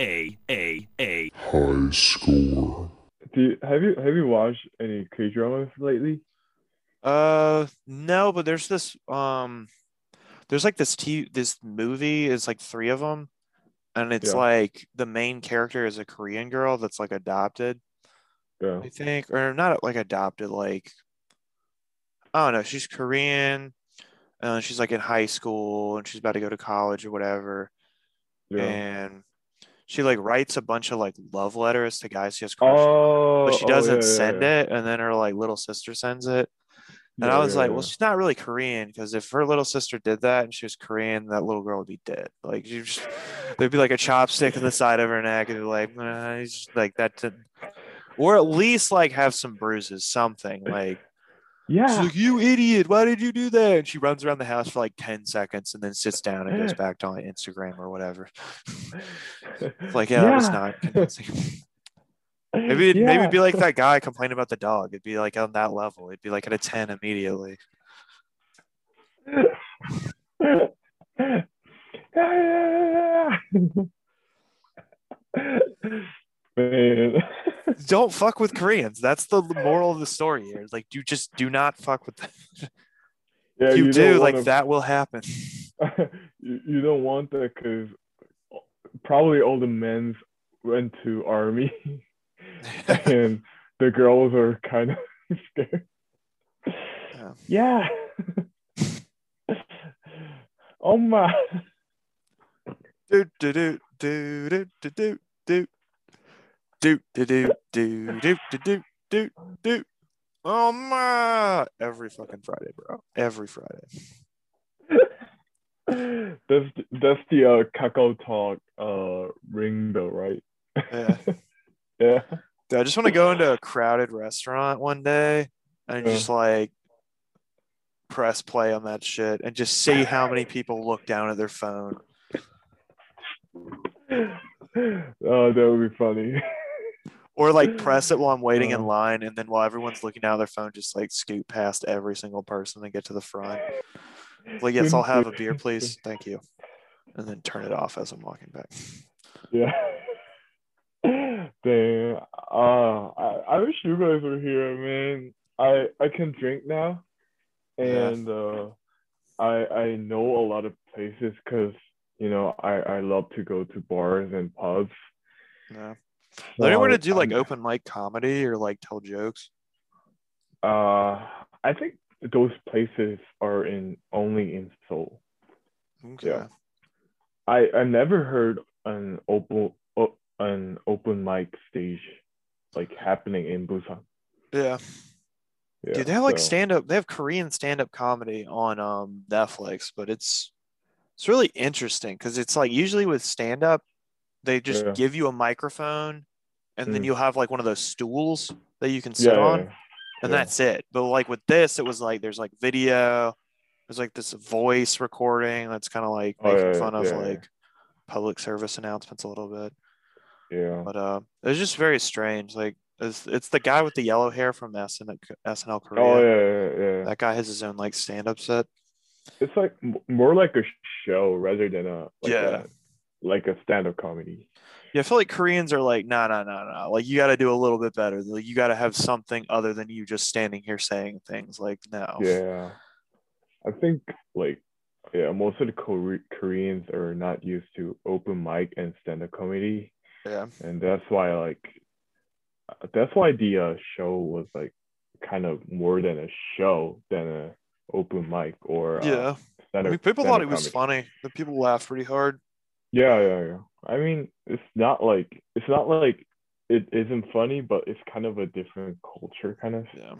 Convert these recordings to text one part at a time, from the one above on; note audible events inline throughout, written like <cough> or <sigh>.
A A A. High score. Do you, have you have you watched any K dramas lately? Uh, no, but there's this um, there's like this t this movie is like three of them, and it's Yeah. like the main character is a Korean girl that's like adopted, Yeah. I think, or not like adopted, like I don't know, she's Korean, and she's like in high school and she's about to go to college or whatever, Yeah. and she like writes a bunch of like love letters to guys she has crushed on, Oh, but she oh, oh, doesn't yeah, yeah, send yeah. it, and then her like little sister sends it. And Yeah, I was yeah, like, yeah. well, she's not really Korean because if her little sister did that and she was Korean, that little girl would be dead. Like you just there'd be like a chopstick in the side of her neck, and be like, "Nah," like that, didn't- or at least like have some bruises, something like. She's yeah. like, you idiot! Why did you do that? And she runs around the house for like ten seconds and then sits down and goes back to like, Instagram or whatever. <laughs> Like, yeah, that was not convincing. <laughs> Maybe it'd, maybe be like that guy complaining about the dog. It'd be like on that level. It'd be like at a ten immediately. <laughs> Man. <laughs> don't fuck with Koreans. That's the moral of the story here. Like, you just do not fuck with them. <laughs> Yeah, If you, don't like wanna- that will happen. <laughs> you, you don't want that because probably all the men went to army and the girls are kind of scared. Yeah. Yeah. oh my. do do do do do do do do do do do do do do do. Oh my! Every fucking Friday, bro. Every Friday. <laughs> that's that's the uh, Kakao Talk uh ring bell, right? Yeah. <laughs> yeah. Dude, I just want to go into a crowded restaurant one day and yeah. just uh-huh. like press play on that shit and just see how many people look down at their phone. <laughs> oh, that would be funny. Or like press it while I'm waiting in Uh. line and then while everyone's looking down their phone, just like scoot past every single person and get to the front. Like, yes, I'll have a beer, please. <laughs> Thank you. And then turn it off as I'm walking back. Yeah. <laughs> Dang. Uh, I, I wish you guys were here, man. I I can drink now, Yeah. and uh, I I know a lot of places because you know I I love to go to bars and pubs. Yeah. Anywhere So to do like I'm- open mic comedy or like tell jokes? Uh, I think those places are in only in Seoul. Okay. Yeah. I I never heard an open an open mic stage like happening in Busan. Yeah. Yeah, Dude, they have like so- stand up. They have Korean stand up comedy on um Netflix, but it's it's really interesting because it's like usually with stand up, they just Yeah. give you a microphone, and then Mm. you'll have like one of those stools that you can sit yeah, on, yeah, and yeah. that's it. But like with this, it was like there's like video, there's like this voice recording that's kind of like Oh, making yeah, fun of like public service announcements a little bit. yeah. But uh, it was just very strange. Like it's it's the guy with the yellow hair from SN, SNL Korea. Oh yeah, yeah, yeah. That guy has his own like stand up set. It's like more like a show rather than a like Yeah. a, like a stand-up comedy. Yeah, I feel like Koreans are like, no, no, no, no. Like you got to do a little bit better. Like you got to have something other than you just standing here saying things. Like no. Yeah, I think like yeah, most of the Kore- Koreans are not used to open mic and stand-up comedy, Yeah. and that's why like uh, that's why the uh, show was like kind of more than a show than a open mic or uh, Yeah. I stand-up- mean, people thought it was comedy. funny. The people laughed pretty hard. Yeah, yeah, yeah. I mean, it's not like it's not like it isn't funny, but it's kind of a different culture, kind of. Yeah.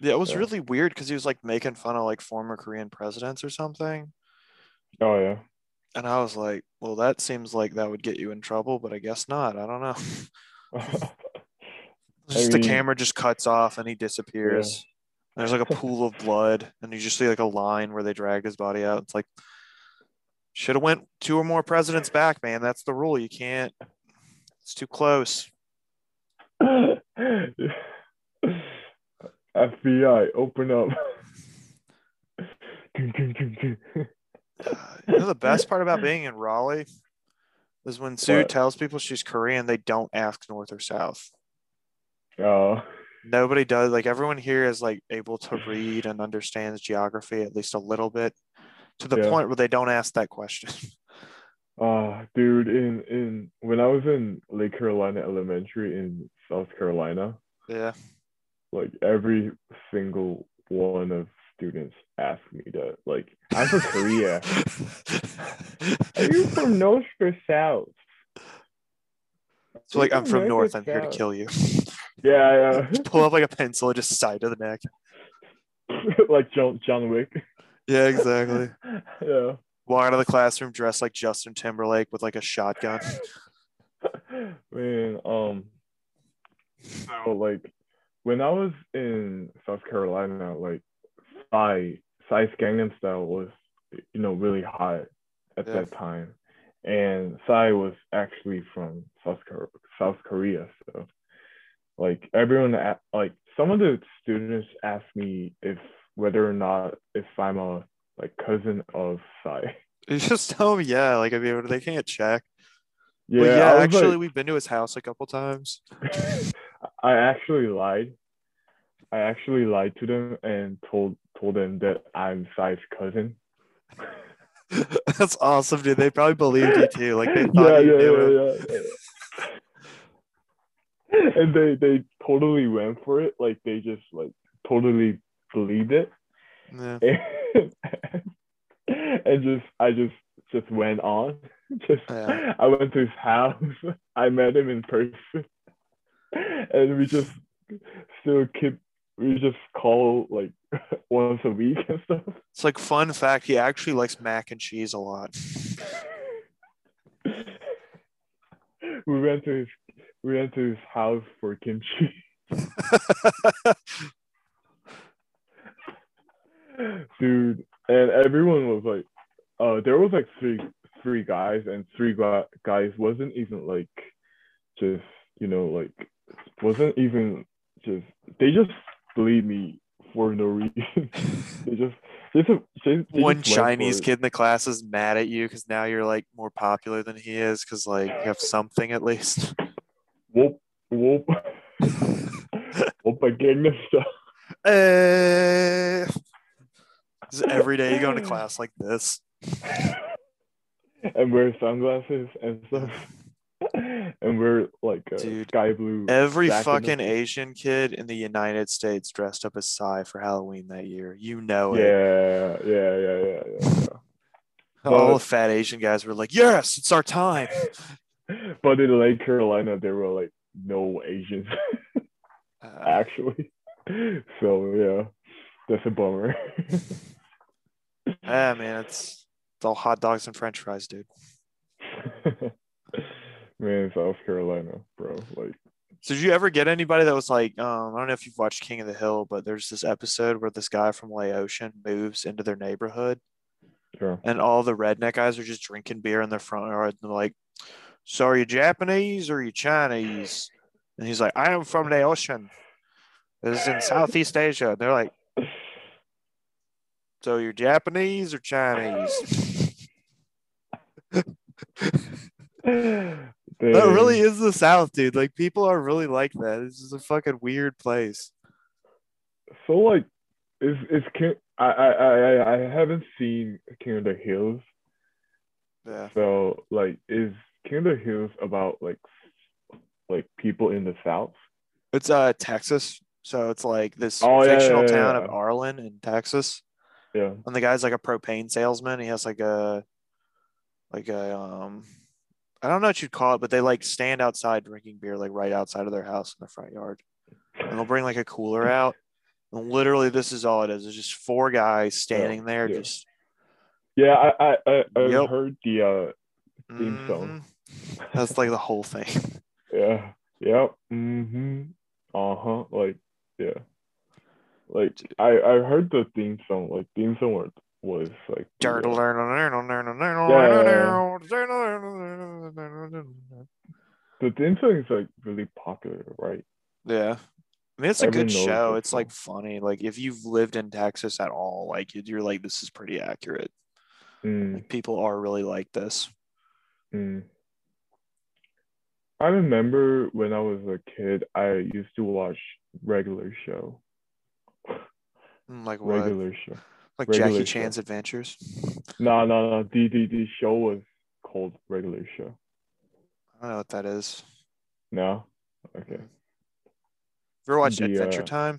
Yeah, it was Yeah. really weird because he was like making fun of like former Korean presidents or something. Oh yeah. And I was like, well, that seems like that would get you in trouble, but I guess not. I don't know. <laughs> <laughs> just the mean- camera just cuts off and he disappears. There's like a pool of blood, and you just see like a line where they drag his body out. It's like should have went two or more presidents back, man. That's the rule. You can't. It's too close. <laughs> FBI, open up. <laughs> Uh, you know the best part about being in Raleigh is when Sue What? tells people she's Korean, they don't ask north or south. Oh, Nobody does. Like everyone here is like able to read and understands geography at least a little bit, to the Yeah. point where they don't ask that question. <laughs> uh, dude, in in when I was in Lake Carolina Elementary in South Carolina, yeah. like every single one of students asked me that. Like, I'm from Korea. <laughs> Are you from North or South? So like I'm from North. I'm here to kill you. Yeah, Just <laughs> pull up like a pencil, just side of the neck. like John John Wick. Yeah, exactly. <laughs> yeah. Walk out of the classroom dressed like Justin Timberlake with like a shotgun. <laughs> Man, um, so like when I was in South Carolina, like Psy, Psy's Gangnam Style was, you know, really hot at Yeah. that time, and Psy was actually from South Kor- South Korea, so like everyone, like some of the students asked me if whether or not if I'm a like cousin of Psy. <laughs> You just tell them, yeah. Like I mean, they can't check. Yeah, but yeah, actually, like- we've been to his house a couple times. <laughs> I actually lied. I actually lied to them and told told them that I'm Psy's cousin. <laughs> That's awesome, dude. They probably believed you too. Like they yeah, thought you yeah, knew yeah, yeah, yeah. and they they totally went for it. Like they just like totally believed it. Yeah. And, <laughs> and just I just just went on. <laughs> Just Yeah. I went to his house. <laughs> I met him in person. And we just still keep we just call like once a week and stuff. It's like fun fact. He actually likes mac and cheese a lot. we went to his we went to his house for kimchi. Dude, and everyone was like uh there was like three three guys and three guys wasn't even like just you know like wasn't even just they just believed me for no reason. <laughs> they just they just, they, One just Chinese kid in the class is mad at you because now you're like more popular than he is because like you have something at least. Whoop whoop <laughs> whoop again and stuff. <laughs> Eh. Every day you go into <laughs> class like this. and wear sunglasses and stuff. <laughs> and wear like a Dude, sky blue. Every fucking. Asian kid in the United States dressed up as Psy for Halloween that year. You know it. Yeah, yeah, yeah, yeah, yeah. <laughs> All the fat Asian guys were like, "Yes, it's our time." But in Lake Carolina, there were like no Asians Uh, actually. So yeah, that's a bummer. Yeah, man, it's it's all hot dogs and French fries, dude. <laughs> Man, South Carolina, bro. Like, So did you ever get anybody that was like, um, I don't know if you've watched King of the Hill, but there's this episode where this guy from Laotian moves into their neighborhood yeah. and all the redneck guys are just drinking beer in their front yard. And they're like, So are you Japanese or are you Chinese? And he's like, I am from Laotian. This is in Southeast Asia. And they're like, So you're Japanese or Chinese? <laughs> That really is the South, dude. Like people are really like that. This is a fucking weird place. So like, is is King? I I I I haven't seen the Hills. Yeah. So like, is the Hills about like like people in the South? It's uh Texas. So it's like this Oh, yeah, fictional yeah, town yeah. of Arlen in Texas. Yeah. And the guy's like a propane salesman. He has like a like a um I don't know what you'd call it, but they like stand outside drinking beer like right outside of their house in the front yard. And they'll bring like a cooler <laughs> out. And literally this is all it is. It's just four guys standing there yeah. just Yeah, I I I, I Yep. heard the uh Theme song. Mhm. That's like the whole thing. <laughs> yeah yep mm-hmm uh-huh like yeah like I I heard the theme song like theme song was, was like the, uh, the theme song is like really popular right Yeah. I mean, it's a Everyone good show. It's like funny. Like if you've lived in Texas at all, like you- you're like, this is pretty accurate. mm, Like people are really like this. mm. I remember when I was a kid, I used to watch regular show. Mm, Like what? Regular show. like regular Jackie show. Chan's Adventures. No, no, no. The, the the show was called regular show. I don't know what that is. No. Okay. You ever watch The, Adventure uh, Time?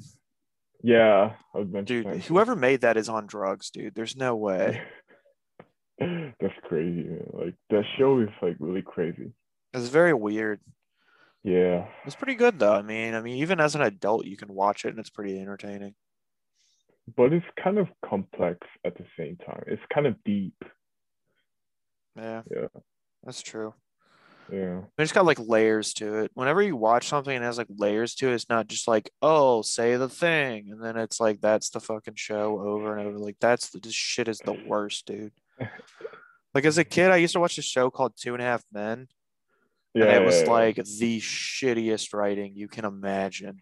Yeah. Adventure Dude, Time. whoever made that is on drugs, dude. There's no way. <laughs> That's crazy. Man. Like that show is like really crazy. It's very weird. Yeah. It's pretty good though. I mean, I mean, even as an adult, you can watch it and it's pretty entertaining. But it's kind of complex at the same time. It's kind of deep. Yeah. Yeah. That's true. Yeah. It's got like layers to it. Whenever you watch something and it has like layers to it, it's not just like, oh, say the thing. And then it's like, that's the fucking show over and over. Like, that's the this shit is the worst, dude. <laughs> Like, as a kid, I used to watch a show called Two and a Half Men. Yeah. and it was yeah, yeah. like the shittiest writing you can imagine.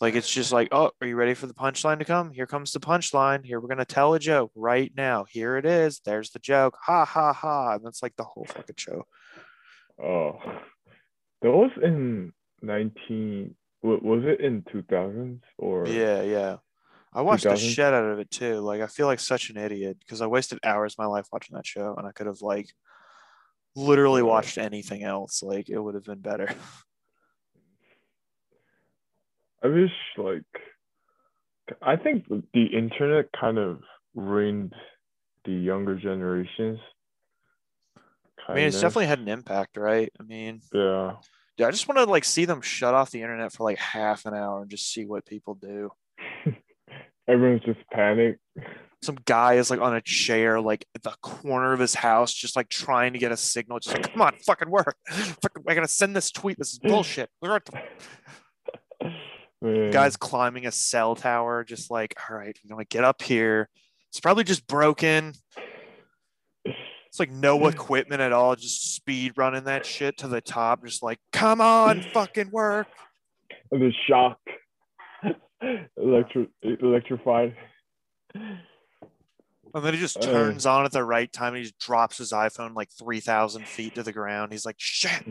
Like it's just like, oh, are you ready for the punchline to come? Here comes the punchline. Here we're gonna tell a joke right now. Here it is. There's the joke. Ha ha ha. And that's like the whole fucking show. Oh, that was in nineteen. wa- Was it in two thousands or? Yeah, yeah. I watched the shit out of it too. Like I feel like such an idiot because I wasted hours of my life watching that show and I could have like literally watched anything else. Like it would have been better. I wish like. I think the internet kind of ruined the younger generations. I mean, it's Kinda. definitely had an impact, right? I mean, Yeah. Yeah, I just want to like see them shut off the internet for like half an hour and just see what people do. Everyone's just panicked. Some guy is like on a chair, like at the corner of his house, just like trying to get a signal. Just like, come on, fucking work. Fucking, I gotta send this tweet. This is bullshit. We're at the <laughs> guy's climbing a cell tower, just like, all right, I'm gonna get up here. It's probably just broken. It's like no <laughs> equipment at all, just speed running that shit to the top, just like, come on, fucking work. And the shock. Electro electrified. And then he just Uh. turns on at the right time and he just drops his iPhone like 3,000 feet to the ground. He's like, shit.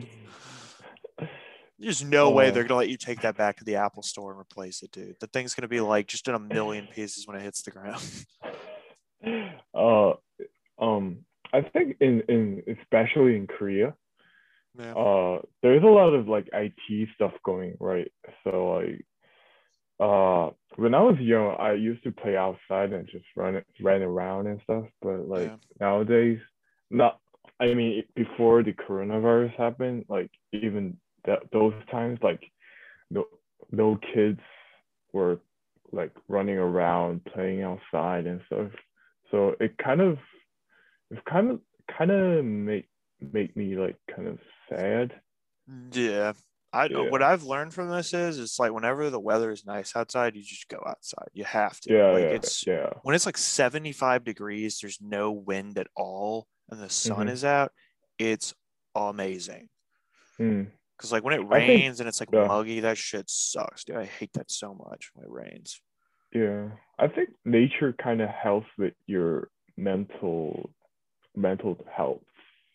There's no way Uh. they're going to let you take that back to the Apple store and replace it, dude. The thing's going to be like just in a million pieces when it hits the ground. <laughs> uh um I think in in especially in Korea, yeah. uh there's a lot of like IT stuff going right. So like uh when I was young, I used to play outside and just run ran around and stuff. But like Yeah. nowadays, not I mean before the coronavirus happened, like even that those times, like no no kids were like running around playing outside and stuff. So it kind of it kind of kind of make make me like kind of sad. Yeah. I Yeah. what I've learned from this is it's like whenever the weather is nice outside, you just go outside. You have to. Yeah, like yeah, it's yeah. when it's like 75 degrees, there's no wind at all, and the sun Mhm. is out, it's amazing. Hmm. Because like when it I think- rains and it's like yeah. muggy, that shit sucks, dude. I hate that so much when it rains. Yeah, I think nature kind of helps with your mental mental health.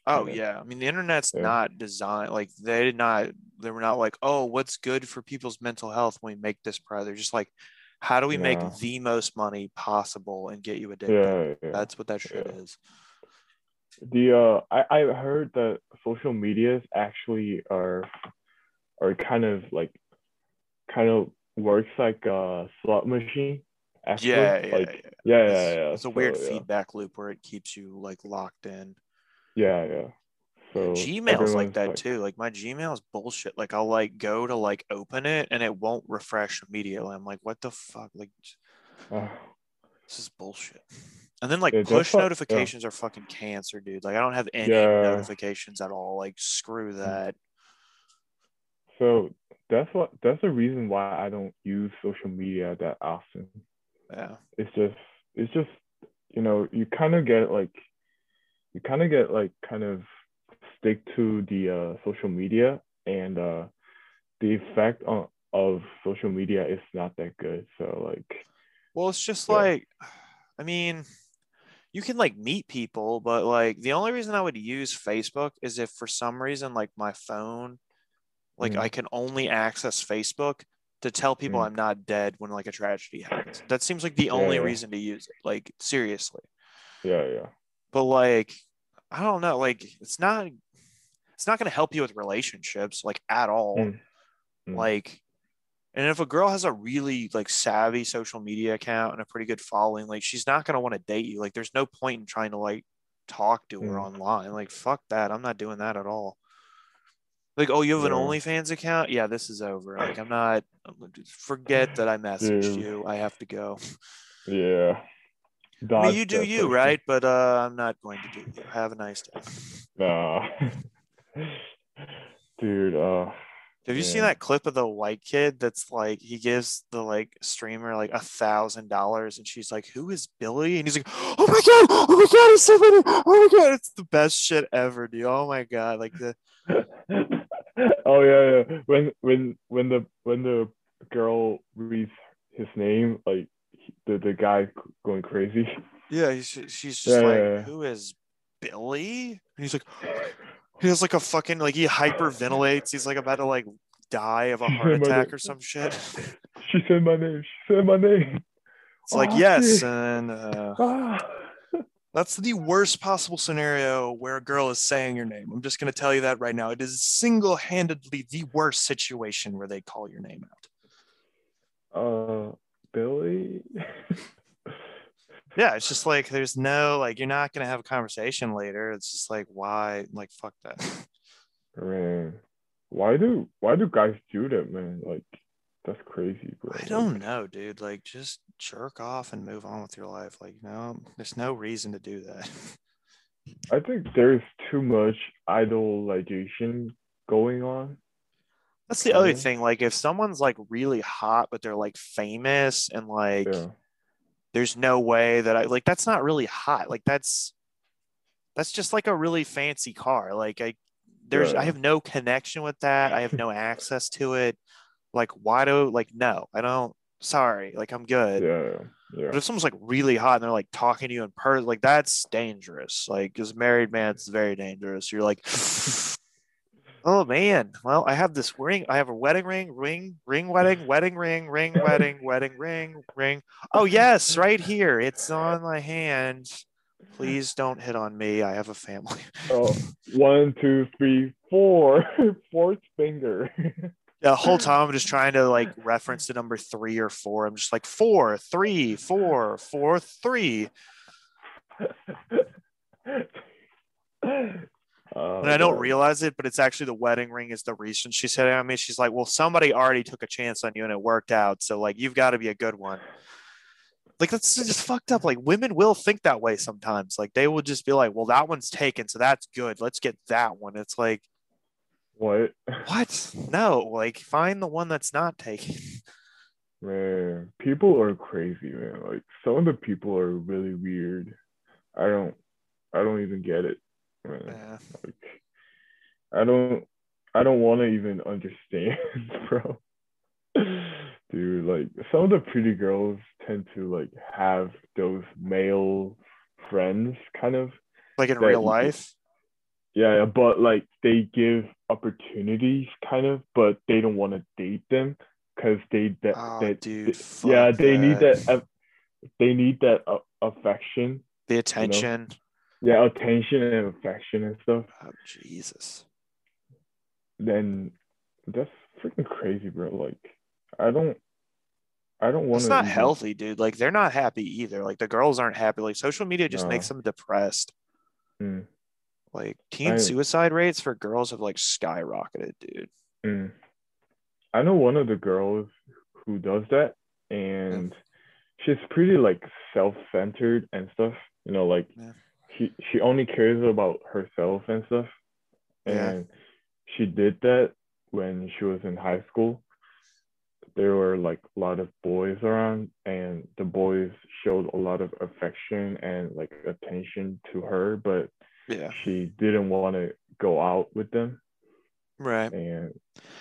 Oh Yeah. yeah, I mean the internet's Yeah. not designed like they did not. They were not like, oh, what's good for people's mental health when we make this product. They're just like, how do we make the most money possible and get you addicted? Yeah, yeah. That's what that shit Yeah. is. the uh, I I heard that social medias actually are are kind of like kind of works like a slot machine. Actually. Yeah, yeah, like, yeah. yeah, It's, yeah, yeah. it's a weird So, yeah. feedback loop where it keeps you like locked in. Yeah, yeah. So Gmail's like that too. Like my Gmail is bullshit. Like I'll like go to like open it and it won't refresh immediately. I'm like, what the fuck? Like uh, this is bullshit. And then like push what- yeah. notifications are fucking cancer, dude. Like I don't have any Yeah. notifications at all. Like screw that. so that's what that's the reason why I don't use social media that often. Yeah. It's just it's just you know you kind of get like you kind of get like kind of stick to the uh, social media and uh, the effect on, of social media is not that good. So like Well, it's just Yeah. like, I mean, you can like meet people, but like the only reason I would use Facebook is if for some reason like my phone Like Mm. I can only access Facebook to tell people Mm. I'm not dead when like a tragedy happens. That seems like the only yeah. reason to use it. Like seriously. Yeah, yeah. But like I don't know, like it's not it's not going to help you with relationships like at all. Mm. Mm. Like and if a girl has a really like savvy social media account and a pretty good following, like she's not going to want to date you. Like there's no point in trying to like talk to her Mm. online. Like fuck that. I'm not doing that at all. Like, oh, you have an Yeah. OnlyFans account? Yeah, this is over. Like, I'm not. Forget that I messaged Dude. you. I have to go. Yeah. I mean, you do you, person. right? But uh, I'm not going to do you. Have a nice day. Nah. <laughs> Dude, uh Have you seen that clip of the white kid that's like he gives the like streamer like a thousand dollars and she's like, Who is Billy? And he's like, Oh my god, oh my god, it's so funny. Oh my god, it's the best shit ever, dude. Oh my god. Like the <laughs> oh yeah, yeah. When when when the when the girl reads his name, like the the guy going crazy. yeah, he's, she's just Yeah, like, yeah, yeah. Who is Billy? And he's like, he has like a fucking like he hyperventilates. He's like about to like die of a She heart attack or some shit. She said my name. She said my name. It's like Oh, yes, shit. and uh, Ah. That's the worst possible scenario where a girl is saying your name. I'm just going to tell you that right now. It is single handedly the worst situation where they call your name out. Uh, Billy. yeah, it's just like there's no like you're not gonna have a conversation later. It's just like why like fuck that. man, why do why do guys do that, man? Like, that's crazy, bro. I don't know, dude. Like just jerk off and move on with your life. Like no, there's no reason to do that. I think there's too much idolization going on. That's the other thing. Like if someone's like really hot, but they're like famous and like Yeah. there's no way that I like that's not really hot. Like that's that's just like a really fancy car. Like I there's I have no connection with that. I have no access to it. Like why do like no, I don't sorry. Like I'm good. Yeah. Yeah. But if someone's like really hot and they're like talking to you in person, like that's dangerous. Like as a married man, it's very dangerous. You're like, oh man, well, I have this ring. I have a wedding ring, ring, ring, wedding, <laughs> wedding ring, ring, wedding, wedding ring, ring. Oh yes, right here. It's on my hand. Please don't hit on me. I have a family. Oh, <laughs> one, two, three, four. <laughs> Fourth finger. The whole time I'm just trying to like reference the number three or four. I'm just like four, three, four, four, three. Oh, and I don't realize it, but it's actually the wedding ring is the reason she's hitting on me. She's like, "Well, somebody already took a chance on you and it worked out, so like you've got to be a good one." Like that's just fucked up. Like women will think that way sometimes. Like they will just be like, "Well, that one's taken, so that's good. Let's get that one." It's like, What? what? No, like find the one that's not taken. Man, people are crazy, man. Like some of the people are really weird. I don't I don't even get it. Yeah. Like I don't I don't want to even understand, <laughs> bro. Dude, like some of the pretty girls tend to like have those male friends kind of. Like in real life. Yeah, yeah, but like they give opportunities kind of, but they don't want to date them because they that, Oh, that dude. yeah fuck they need that uh, they need that uh, affection The attention. Yeah attention and affection and stuff Oh, Jesus. then that's freaking crazy bro like i don't i don't want It's not healthy, dude. Like they're not happy either. Like the girls aren't happy. Like social media just No. makes them depressed. mm, Like teen I- suicide rates for girls have like skyrocketed, dude. mm. i know one of the girls who does that and she's pretty like self-centered and stuff you know like Yeah. She she only cares about herself and stuff Yeah. and she did that when she was in high school there were like a lot of boys around and the boys showed a lot of affection and like attention to her but Yeah. she didn't want to go out with them Right. and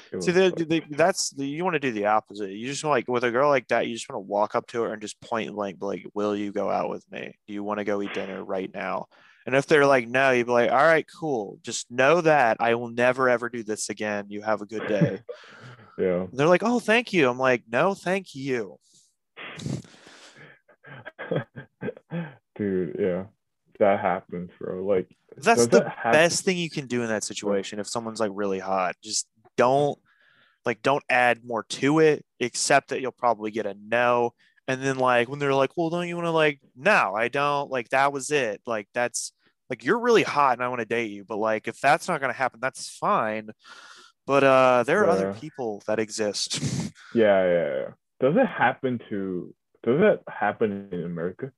See, was the, like- the, that's the, you want to do the opposite. You just want like with a girl like that, you just want to walk up to her and just point blank, like, "Will you go out with me? Do you want to go eat dinner right now?" And if they're like, no, you'd be like, all right, cool. Just know that I will never ever do this again. You have a good day. <laughs> yeah. they're like, oh, thank you. I'm like, no, thank you. <laughs> Dude, yeah. That happens, bro. Like That's the that best thing you can do in that situation. If someone's like really hot, just don't like don't add more to it, except that you'll probably get a no. And then like when they're like, well, don't you want to like, no, I don't. Like that was it. Like that's like you're really hot and I want to date you. But like if that's not gonna happen, that's fine. But uh there are other people that exist. <laughs> Yeah, yeah, yeah. Does it happen to does that happen in America?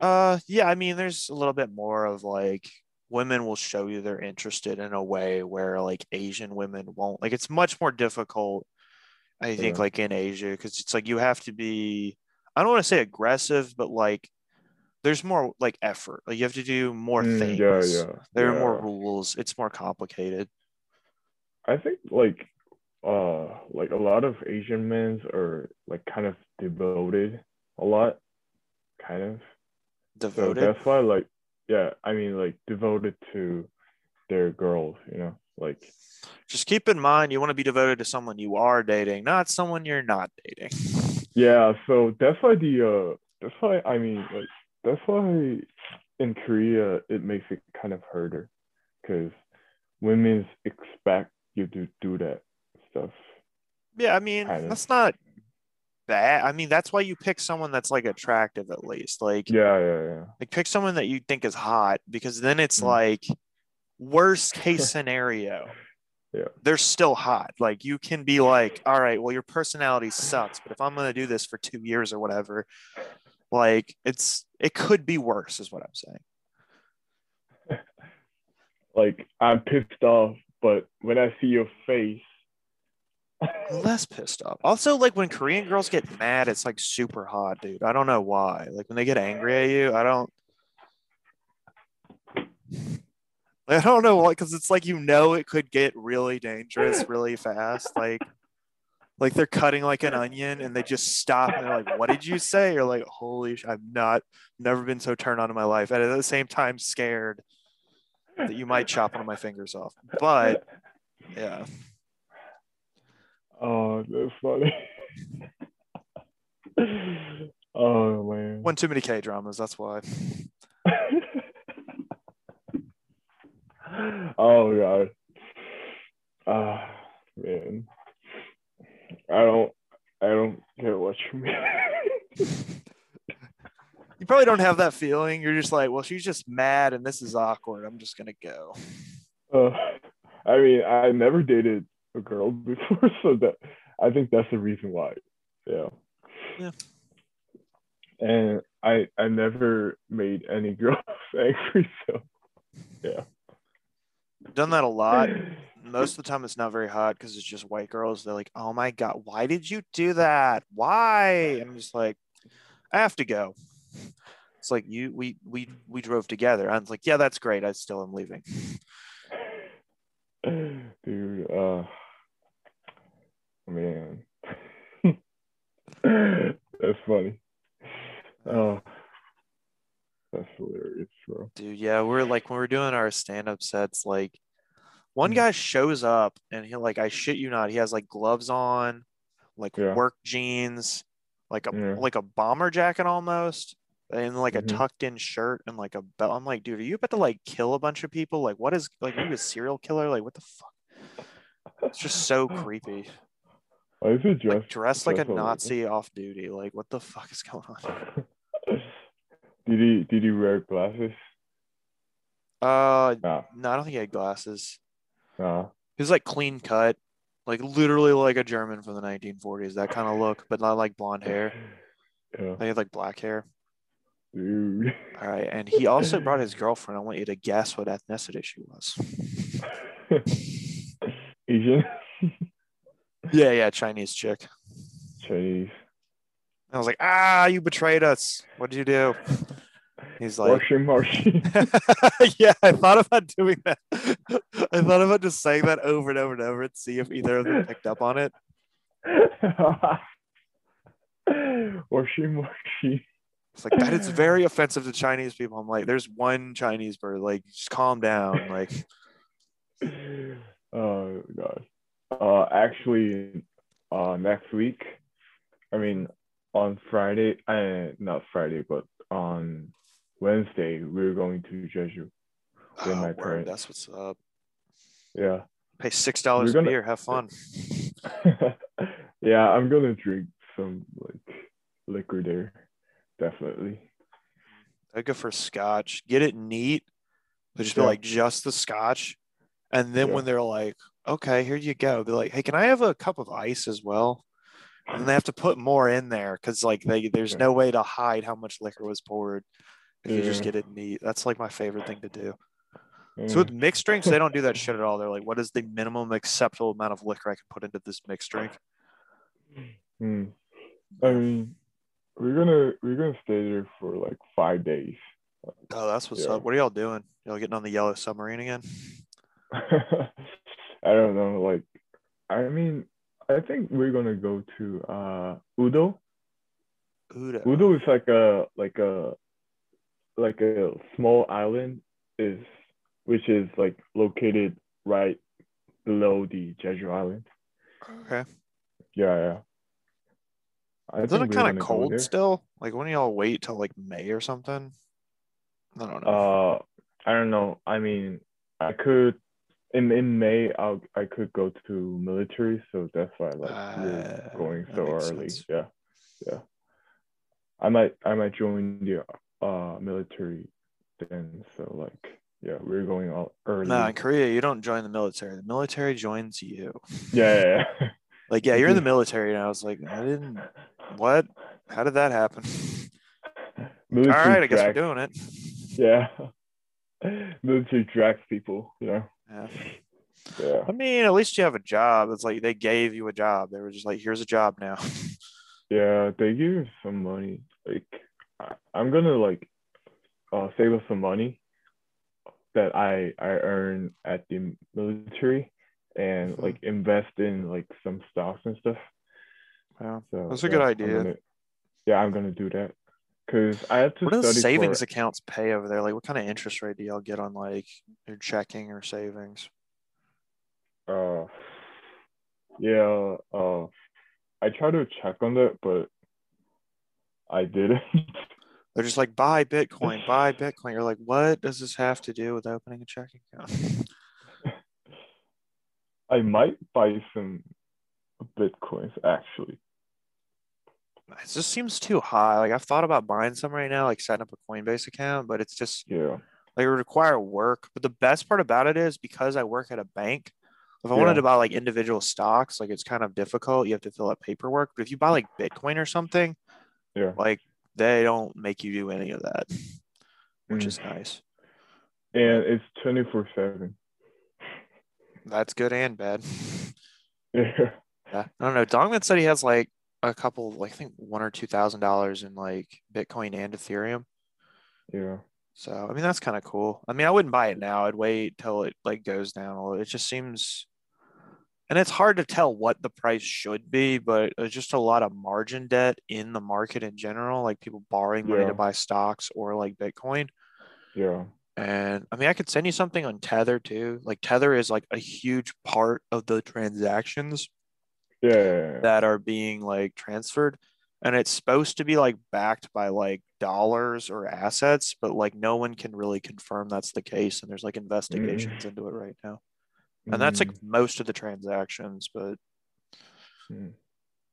Uh, yeah, I mean, there's a little bit more of like women will show you they're interested in a way where like Asian women won't. Like, it's much more difficult, I think, Yeah. like in Asia, because it's like you have to be, I don't want to say aggressive, but like there's more like effort. Like, you have to do more Mm, things. yeah, yeah. There are more rules. It's more complicated. I think like uh like a lot of Asian men are like kind of devoted a lot. Kind of. So that's why like yeah, I mean like devoted to their girls, you know, like Just keep in mind, you want to be devoted to someone you are dating, not someone you're not dating. yeah, so that's why the uh that's why I mean like that's why in Korea it makes it kind of harder because women expect you to do that stuff. Yeah, I mean, Kind of. that's not bad. I mean, that's why you pick someone that's like attractive at least. Like, Yeah, yeah, yeah. like pick someone that you think is hot because then it's Mm. like worst case <laughs> scenario. Yeah. They're still hot. Like you can be like, all right, well, your personality sucks, but if I'm gonna do this for two years or whatever, like it's it could be worse, is what I'm saying. <laughs> Like I'm pissed off, but when I see your face, less pissed off. Also, like when Korean girls get mad, it's like super hot, dude. I don't know why. Like when they get angry at you, I don't. <laughs> I don't know why, because it's like you know it could get really dangerous really fast. Like, like they're cutting like an onion and they just stop and they're like, "What did you say?" You're like, "Holy, sh- I'm not, never been so turned on in my life." And at the same time, scared that you might chop one of my fingers off. But yeah, oh, that's funny. oh man. one too many K dramas. That's why. <laughs> oh god. Ah man. I don't I don't get what you mean. <laughs> You probably don't have that feeling. You're just like, well, she's just mad and this is awkward. I'm just gonna go. uh, I mean, I never dated a girl <laughs> before, so that I think that's the reason why. Yeah. Yeah. And I I never made any girls <laughs> angry, so yeah. Done that a lot. <laughs> Most of the time, it's not very hot because it's just white girls. They're like, oh my god, why did you do that? Why? And I'm just like, I have to go. It's like you, we, we, we drove together. I'm like, yeah, that's great. I still am leaving. <sighs> Dude, uh man. <laughs> that's funny. Oh that's hilarious, bro. Dude, yeah, we're like when we're doing our stand-up sets, like one Mm. guy shows up and he like I shit you not, he has like gloves on, like Yeah. work jeans, like a Yeah. like a bomber jacket almost, and like a Mhm. tucked in shirt and like a belt. I'm like, dude, are you about to like kill a bunch of people? Like, what is like are you a serial killer? Like, what the fuck? It's just so creepy. Why is it dressed? Like dressed like a Nazi off duty. Like, what the fuck is going on? <laughs> did he did he wear glasses? Uh, Nah, no, I don't think he had glasses. nah. He was like clean cut, like literally like a German from the 1940s, that kind of look, but not like blonde hair. <laughs> Yeah, He had like black hair. Dude. All right. And he also <laughs> brought his girlfriend. I want you to guess what ethnicity she was. <laughs> Asian, Yeah, yeah, Chinese chick. Chinese. I was like, ah, you betrayed us. What did you do? He's like, Russian, Martian. <laughs> yeah, I thought about doing that. I thought about just saying that over and over and over and see if either of them picked up on it. Russian, Martian. It's like that is <sighs> very offensive to Chinese people. I'm like, there's one Chinese bird. Like, just calm down. Like, oh god. Uh, actually, uh, next week, I mean, on Friday, uh, not Friday, but on Wednesday, we're going to Jeju. oh, my word, parents. that's what's up. Yeah. Pay six dollars We're a gonna- beer. Have fun. <laughs> yeah, I'm gonna drink some like liquor there, definitely. I go for scotch. Get it neat. But just be like just the scotch. And then Yeah. when they're like, okay, here you go. they're like, hey, can I have a cup of ice as well? And they have to put more in there because like they there's Yeah. no way to hide how much liquor was poured if you just get it neat. That's like my favorite thing to do. Yeah. So with mixed drinks, they don't do that shit at all. They're like, what is the minimum acceptable amount of liquor I can put into this mixed drink? Hmm. I mean, we're gonna we're gonna stay there for like five days. Oh, that's what's Yeah. up. What are y'all doing? Y'all getting on the yellow submarine again? <laughs> I don't know. Like, I mean, I think we're gonna go to uh Udo. Udo. Udo is like a like a like a small island is which is like located right below the Jeju Island. Okay. Yeah, yeah. I Isn't it kind of cold still? Like, when y'all wait till like May or something? I don't know. Uh, I don't know. I mean, I could in in May. I'll I could go to military, so that's why like we're Ah, going so early. sense. Yeah, yeah. I might I might join the uh military then. So like yeah, we're going all early. no, in Korea, you don't join the military. The military joins you. Yeah, yeah, yeah. <laughs> Like, yeah, you're in the military. And I was like, I didn't, what? How did that happen? <laughs> All military I guess we're doing it. Yeah, <laughs> Move to drags people. You know. Yeah. Yeah. I mean, at least you have a job. It's like they gave you a job. They were just like, here's a job now. <laughs> Yeah, they give you some money. Like I, I'm gonna like uh save up some money that I I earn at the military and Mhm. like invest in like some stocks and stuff. Yeah. So That's a yeah, good I'm idea. gonna- yeah, I'm gonna do that because I have to What do the savings accounts pay over there? Like, what kind of interest rate do y'all get on like your checking or savings? Uh, yeah. Uh, I tried to check on that, but I didn't. <laughs> They're just like, buy Bitcoin, buy Bitcoin. You're like, what does this have to do with opening a checking account? <laughs> I might buy some bitcoins actually. It just seems too high. Like I've thought about buying some right now, like setting up a Coinbase account, but it's just Yeah. like it would require work. But the best part about it is because I work at a bank, if I wanted to buy like individual stocks, like it's kind of difficult. You have to fill out paperwork. But if you buy like Bitcoin or something, Yeah. like they don't make you do any of that, which Mm. is nice. and it's 24 7 That's good and bad. <laughs> <laughs> yeah. I don't know. Dongman said he has like a couple, like I think one or two thousand dollars in like Bitcoin and Ethereum. yeah So I mean that's kind of cool. I mean I wouldn't buy it now. I'd wait till it like goes down a little. It just seems and it's hard to tell what the price should be, but there's just a lot of margin debt in the market in general, like people borrowing money Yeah. to buy stocks or like Bitcoin. yeah And I mean I could send you something on Tether too. Like Tether is like a huge part of the transactions yeah, yeah, yeah. that are being like transferred and it's supposed to be like backed by like dollars or assets but like no one can really confirm that's the case and there's like investigations into it right now and that's like Mm, most of the transactions but mm.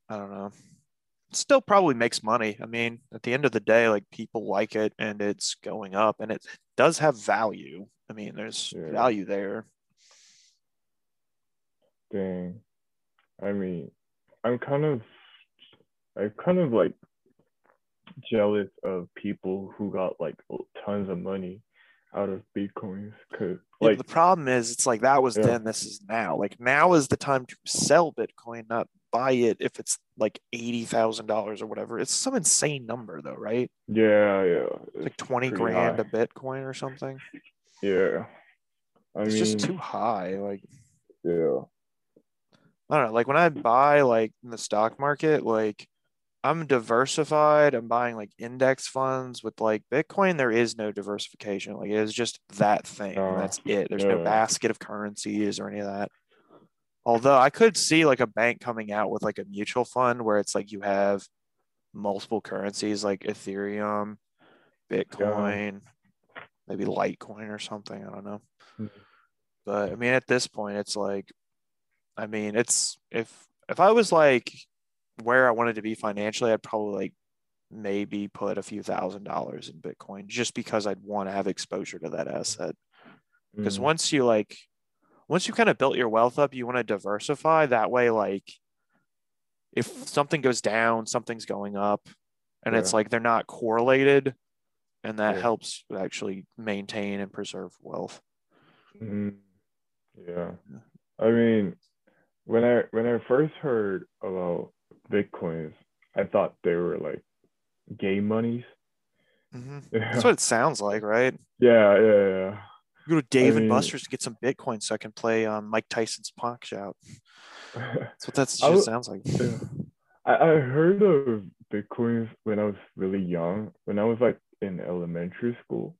i don't know still probably makes money i mean at the end of the day like people like it and it's going up and it does have value i mean there's Yeah. value there dang i mean i'm kind of i'm kind of like jealous of people who got like tons of money out of bitcoins because Yeah, like the problem is, it's like that was Yeah. then, this is now. Like now is the time to sell Bitcoin, not buy it if it's like eighty thousand dollars or whatever. It's some insane number though, right? yeah yeah It's like twenty grand high. a Bitcoin or something. yeah i It's mean just too high. Like yeah I don't know. Like when I buy like in the stock market, like I'm diversified. I'm buying like index funds with like Bitcoin. There is no diversification. Like it is just that thing. and Oh, that's it. There's no basket of currencies or any of that. Although I could see like a bank coming out with like a mutual fund where it's like you have multiple currencies like Ethereum, Bitcoin, maybe Litecoin or something. I don't know. Mhm. But I mean, at this point, it's like, I mean, it's if if I was like where I wanted to be financially, I'd probably like maybe put a few thousand dollars in Bitcoin just because I'd want to have exposure to that asset. Because Mm, once you like, once you kind of built your wealth up, you want to diversify. That way, like, if something goes down, something's going up, and it's like they're not correlated, and that Yeah. helps actually maintain and preserve wealth. mm, yeah. I mean, when I when I first heard about Bitcoins, I thought they were like game monies. Mhm. Yeah, <laughs> That's what it sounds like, right? yeah, yeah. You go to Dave and mean- Buster's to get some Bitcoin so I can play um, Mike Tyson's Punch Out. <laughs> That's what that I w- sounds like. Yeah. I, I heard of Bitcoins when I was really young, when I was like in elementary school.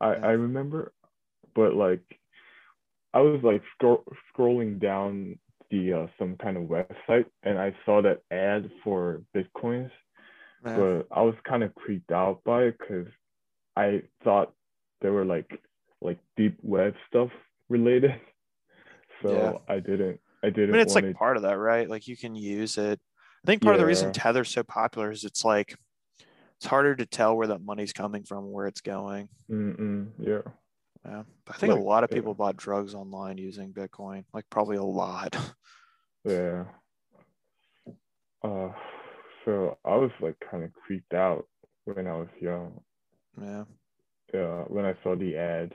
I, Yeah. I remember, but like I was like scro- scrolling down the uh, some kind of website and I saw that ad for Bitcoins, Yeah. but I was kind of creeped out by it because I thought they were like like deep web stuff related. <laughs> So Yeah. I didn't I didn't I mean, it's like part of that, right? Like you can use it. I think part of the reason Tether's so popular is it's like it's harder to tell where that money's coming from, where it's going. Mm-mm, yeah. Yeah. But I think a lot of yeah. people bought drugs online using Bitcoin, like probably a lot. <laughs> Yeah. Uh, so I was like kind of creeped out when I was young. yeah. Yeah, when I saw the ad.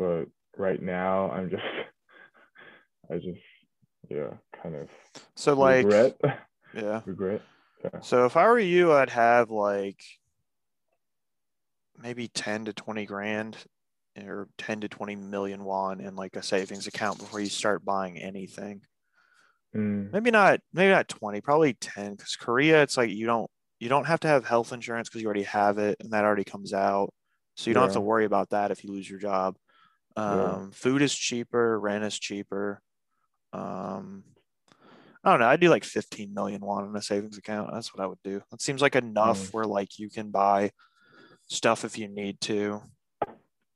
But right now, I'm just, <laughs> I just, yeah, kind of So like regret, yeah. <laughs> regret. So if I were you, I'd have like maybe 10 to 20 grand or 10 to 20 million won in like a savings account before you start buying anything. Mm, Maybe not maybe not 20, probably 10 cuz Korea it's like you don't you don't have to have health insurance cuz you already have it and that already comes out. So you don't have to worry about that if you lose your job. Um, Yeah. food is cheaper, rent is cheaper. Um, I don't know. I'd do like 15 million won in a savings account. That's what I would do. That seems like enough Mm. where like you can buy stuff if you need to.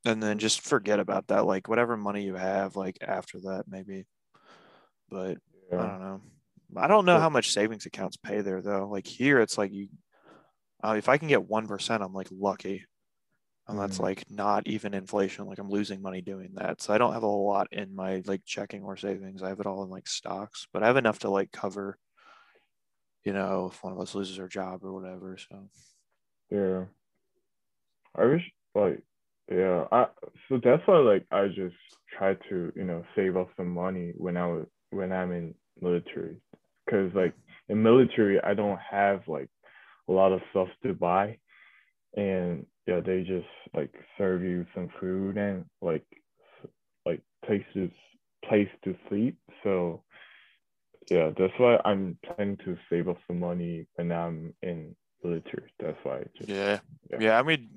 And then just forget about that. Like whatever money you have, like after that, maybe. But I don't know. I don't know how much savings accounts pay there though. Like here, it's like you, uh, if I can get 1%, I'm like lucky. And that's Mm. like not even inflation. Like I'm losing money doing that. So I don't have a whole lot in my like checking or savings. I have it all in like stocks, but I have enough to like cover, you know, if one of us loses our job or whatever. So Yeah. I wish like yeah, I so that's why like I just try to, you know, save up some money when I was when I'm in military. Cause like in military I don't have like a lot of stuff to buy. And yeah, they just like serve you some food and like like place to place to sleep. So yeah, that's why I'm planning to save up some money when I'm in military. That's why just yeah. Yeah. Yeah. I mean,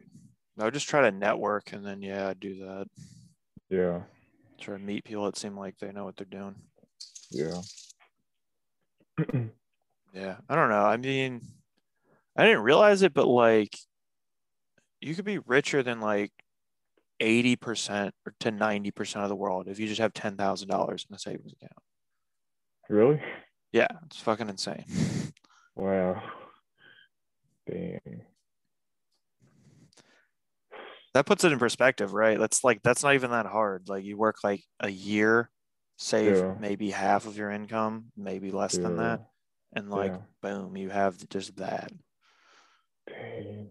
I would just try to network and then, yeah, do that. Yeah, Try to meet people that seem like they know what they're doing. yeah. <clears throat> Yeah, I don't know. I mean, I didn't realize it, but like, you could be richer than like 80% to 90% of the world if you just have $10,000 in a savings account. really? Yeah, it's fucking insane. Wow. Dang. That puts it in perspective, right? That's like, that's not even that hard. Like, you work like a year, save Yeah. maybe half of your income, maybe less than that. And like, Yeah. boom, you have just that. Dang.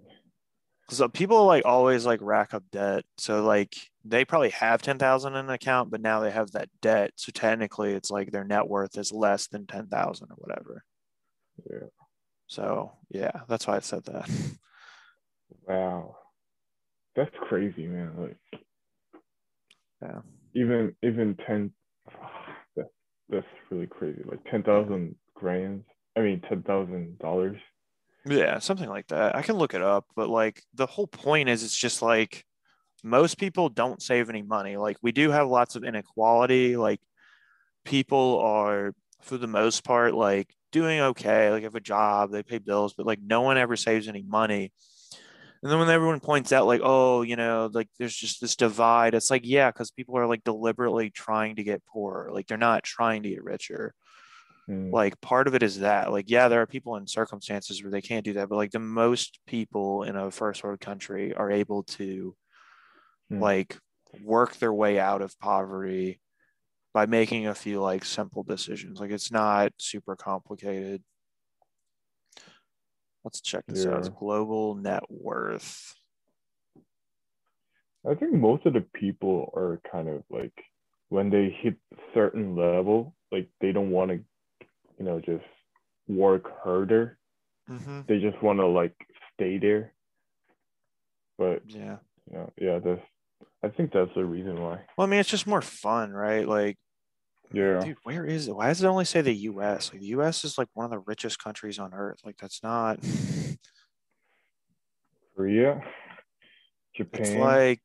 So uh, people like always like rack up debt. So like they probably have ten thousand in an account, but now they have that debt. So technically, it's like their net worth is less than ten thousand or whatever. Yeah. So yeah, that's why I said that. Wow. That's crazy, man. Like Yeah. even even ten <sighs> that that's really crazy. Like ten thousand grand. I mean ten thousand dollars. Yeah, something like that. I can look it up, but like the whole point is it's just like most people don't save any money. Like we do have lots of inequality. Like people are for the most part like doing okay, like have a job, they pay bills, but like no one ever saves any money. And then when everyone points out like, oh, you know, like there's just this divide, it's like, yeah, because people are like deliberately trying to get poorer. Like they're not trying to get richer Mm. like part of it is that like yeah there are people in circumstances where they can't do that but like the most people in a first world country are able to Hmm. like work their way out of poverty by making a few like simple decisions. Like it's not super complicated. Let's check this out. It's global net worth. I think most of the people are kind of like when they hit certain level, like they don't want to, you know, just work harder. mm-hmm. They just want to like stay there. But yeah you know, yeah, that's I think that's the reason why. well i mean it's just more fun right like Yeah. dude where is it why does it only say the us like the us is like one of the richest countries on earth like that's not Korea, Japan. It's like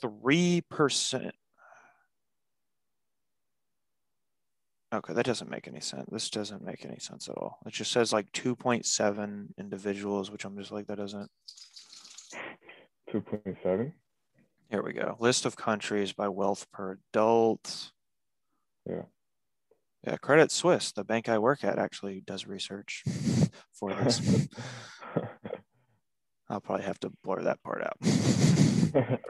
three percent. Okay, that doesn't make any sense. This doesn't make any sense at all. It just says like 2.7 individuals, which I'm just like, that doesn't. 2.7. Here we go. List of countries by wealth per adult. Yeah. Yeah, Credit Suisse, the bank I work at, actually does research <laughs> for this. <laughs> I'll probably have to blur that part out. <laughs>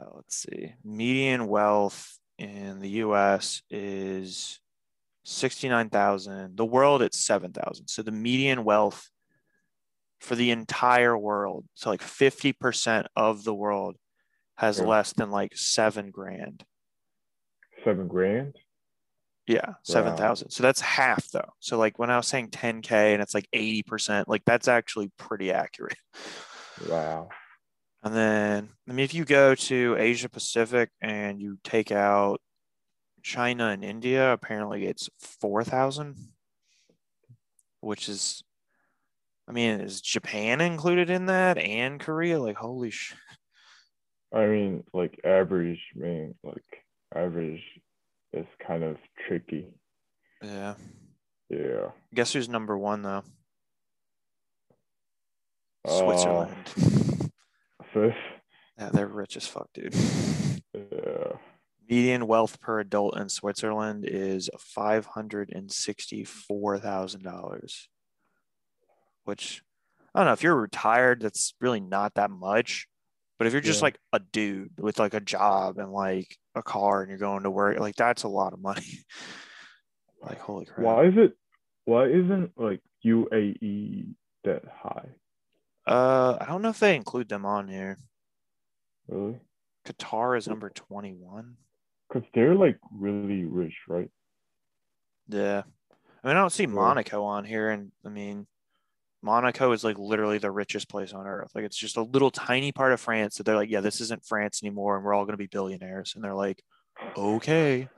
Uh, let's see. Median wealth in the US is 69,000. The world it's 7,000. So the median wealth for the entire world, so like 50% of the world has Yeah. less than like 7 grand. Seven grand. Yeah, 7,000. So that's half though. So like when I was saying 10k and it's like 80%, like that's actually pretty accurate. <laughs> Wow. And then, I mean, if you go to Asia Pacific and you take out China and India, apparently it's 4,000, which is, I mean, is Japan included in that and Korea? Like, holy sh! I mean, like average, I mean, like average is kind of tricky. Yeah. Yeah. Guess who's number one, though? Uh, Yeah, they're rich as fuck, dude. <laughs> Yeah. Median wealth per adult in Switzerland is $564,000, which I don't know if you're retired, that's really not that much. But if you're just Yeah. like a dude with like a job and like a car and you're going to work, like that's a lot of money. <laughs> like, holy crap. Why is it? Why isn't like UAE that high? Uh, I don't know if they include them on here. Really? Qatar is number 21. Because they're like really rich, right? Yeah. I mean, I don't see Monaco on here. And I mean, Monaco is like literally the richest place on earth. Like it's just a little tiny part of France that they're like, yeah, this isn't France anymore. And we're all going to be billionaires. And they're like, okay.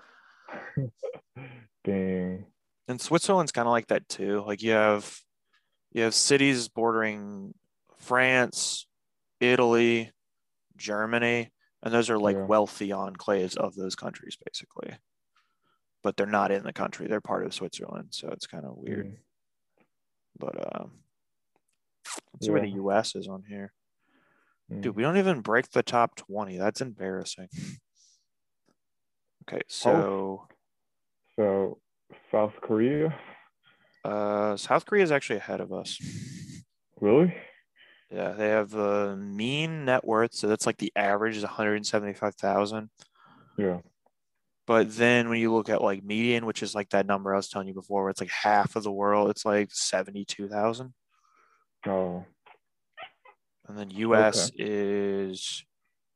<laughs> Dang. And Switzerland's kind of like that too. Like you have, you have cities bordering France, Italy, Germany, and those are like Yeah. wealthy enclaves of those countries, basically. But they're not in the country; they're part of Switzerland, so it's kind of weird. Mm. But um, let's see where the U.S. is on here, Mm. dude. We don't even break the top twenty. That's embarrassing. Okay, so So South Korea, uh, South Korea is actually ahead of us. really? Yeah, they have a mean net worth, so that's like the average is one hundred seventy-five thousand. Yeah. But then when you look at like median, which is like that number I was telling you before, where it's like half of the world, it's like seventy-two thousand. Oh, And then US is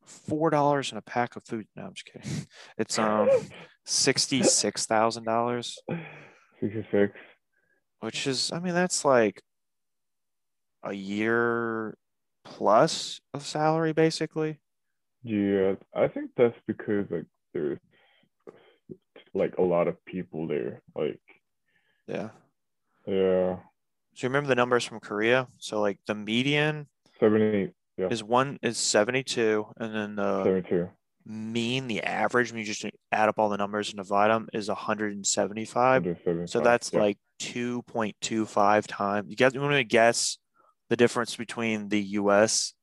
four dollars and a pack of food. No, I'm just kidding. <laughs> It's um <laughs> sixty-six thousand dollars, 66. which is I mean that's like a year plus of salary basically. Yeah, I think that's because like there's like a lot of people there. Like Yeah. Yeah. So you remember the numbers from Korea? So like the median 78. Yeah. is one is 72, and then the 72. mean, the average, when you just add up all the numbers and divide them, is 175. 175, So that's yeah. like 2.25 times. You guys want to guess the difference between the US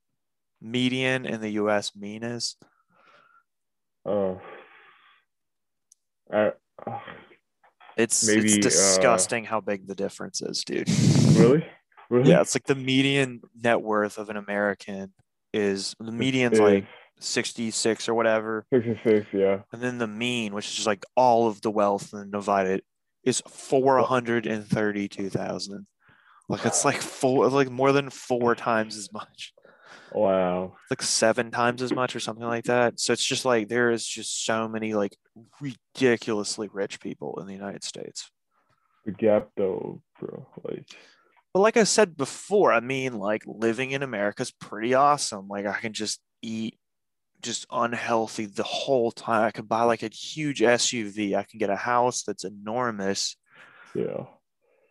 median and the US mean is? Oh, I, uh, It's Maybe, it's uh, disgusting how big the difference is, dude. really? Really? Yeah, it's like the median net worth of an American is the median's like 66 or whatever. 66, yeah. And then the mean, which is just like all of the wealth and divided, is 432,000. Like it's like four, like more than four times as much. Wow. It's like seven times as much or something like that. So it's just like there is just so many like ridiculously rich people in the United States. The gap, though, bro. Like, But like I said before, I mean, like living in America is pretty awesome. Like I can just eat just unhealthy the whole time. I could buy like a huge SUV. I can get a house that's enormous yeah.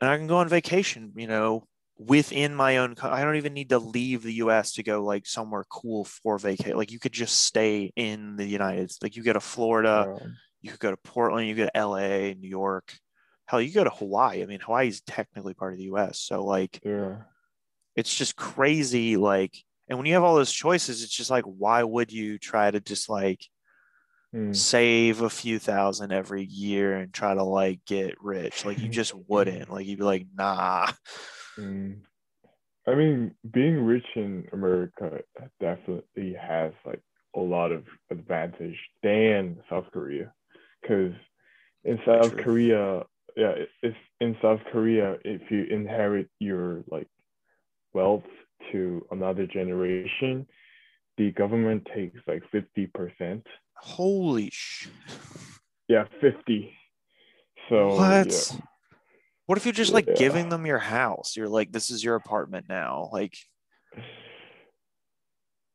And I can go on vacation, you know, within my own. I don't even need to leave the US to go like somewhere cool for vacation. Like you could just stay in the United States. Like you go to Florida, um, you could go to Portland, you go to LA, New York. Hell, you go to Hawaii. I mean, Hawaii is technically part of the US. So like yeah. it's just crazy like and when you have all those choices it's just like why would you try to just like Hmm. save a few thousand every year and try to like get rich like you just <laughs> wouldn't like you'd be like nah Mm. I mean, being rich in America definitely has like a lot of advantage than South Korea, because in South True. Korea, yeah, it- it's in South Korea if you inherit your like wealth to another generation, the government takes like fifty percent. Holy sh Yeah, fifty. So what yeah. what if you're just like Yeah. giving them your house you're like this is your apartment now like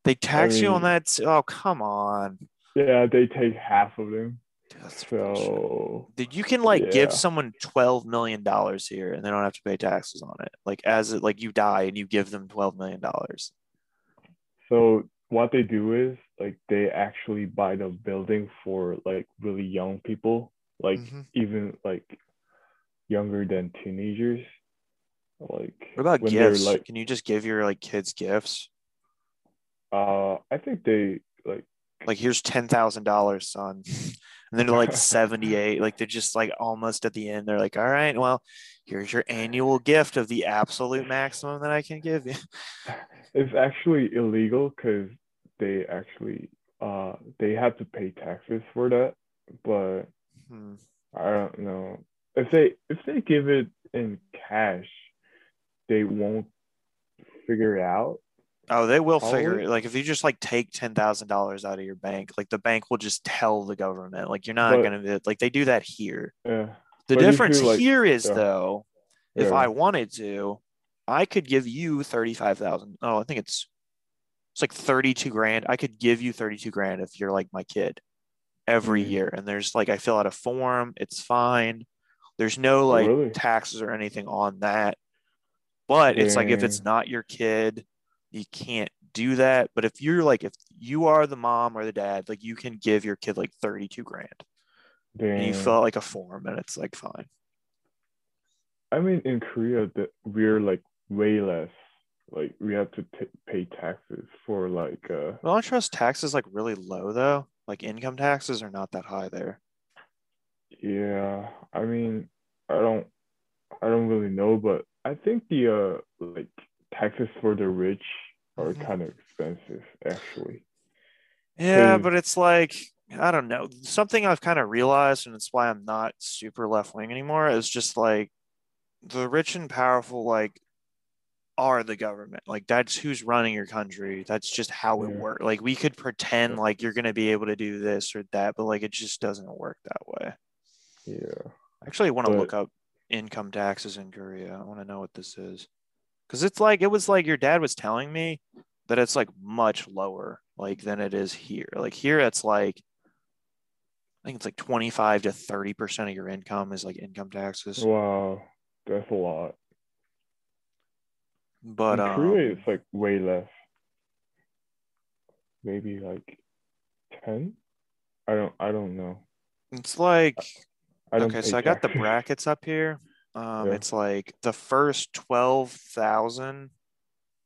they tax you on that oh come on Yeah, they take half of them. That's bullshit. So Dude, you can like give someone twelve million dollars here, and they don't have to pay taxes on it. Like as it like you die and you give them twelve million dollars. So what they do is like they actually buy the building for like really young people, like Mhm. even like younger than teenagers. Like What about when gifts? like can you just give your like kids gifts? uh I think they like Like here's ten thousand dollars, son. <laughs> And then they're like <laughs> seventy eight. Like they're just like almost at the end. They're like, all right, well, here's your annual gift of the absolute maximum that I can give you. <laughs> it's actually illegal because they actually uh they have to pay taxes for that. But Hmm. I don't know. If they if they give it in cash, they won't figure it out. Oh, they will figure it. Like if you just like take ten thousand dollars out of your bank, like the bank will just tell the government. Like you're not But- gonna be like they do that here. Yeah. The But difference like- here is yeah. though, if Yeah. I wanted to, I could give you thirty-five thousand. Oh, I think it's it's like thirty-two grand. I could give you thirty-two grand if you're like my kid every Mhm. year. And there's like I fill out a form, it's fine. There's no Oh, like really? taxes or anything on that. But it's like if it's not your kid, you can't do that. But if you're like if you are the mom or the dad, like you can give your kid like 32 grand and you fill out like a form and it's like fine. I mean, in Korea, that we're like way less. Like we have to t- pay taxes for like uh Well, I trust taxes like really low though. Like income taxes are not that high there. yeah. I mean, I don't I don't really know, but I think the uh like taxes for the rich are Mhm. kind of expensive actually. Yeah, but it's like I don't know. Something I've kind of realized, and it's why I'm not super left wing anymore, is just like the rich and powerful like are the government. Like that's who's running your country. That's just how it Yeah. works. Like we could pretend Yeah. like you're gonna be able to do this or that, but like it just doesn't work that way. Yeah. I actually want to But- look up income taxes in Korea. I want to know what this is. Cause it's like it was like your dad was telling me that it's like much lower like than it is here. Like here it's like I think it's like 25 to 30% of your income is like income taxes. Wow. That's a lot. But in um, it's like way less. Maybe like ten. I don't. I don't know. it's like I don't okay, so I got the <laughs> brackets up here. Um, Yeah. it's like the first twelve thousand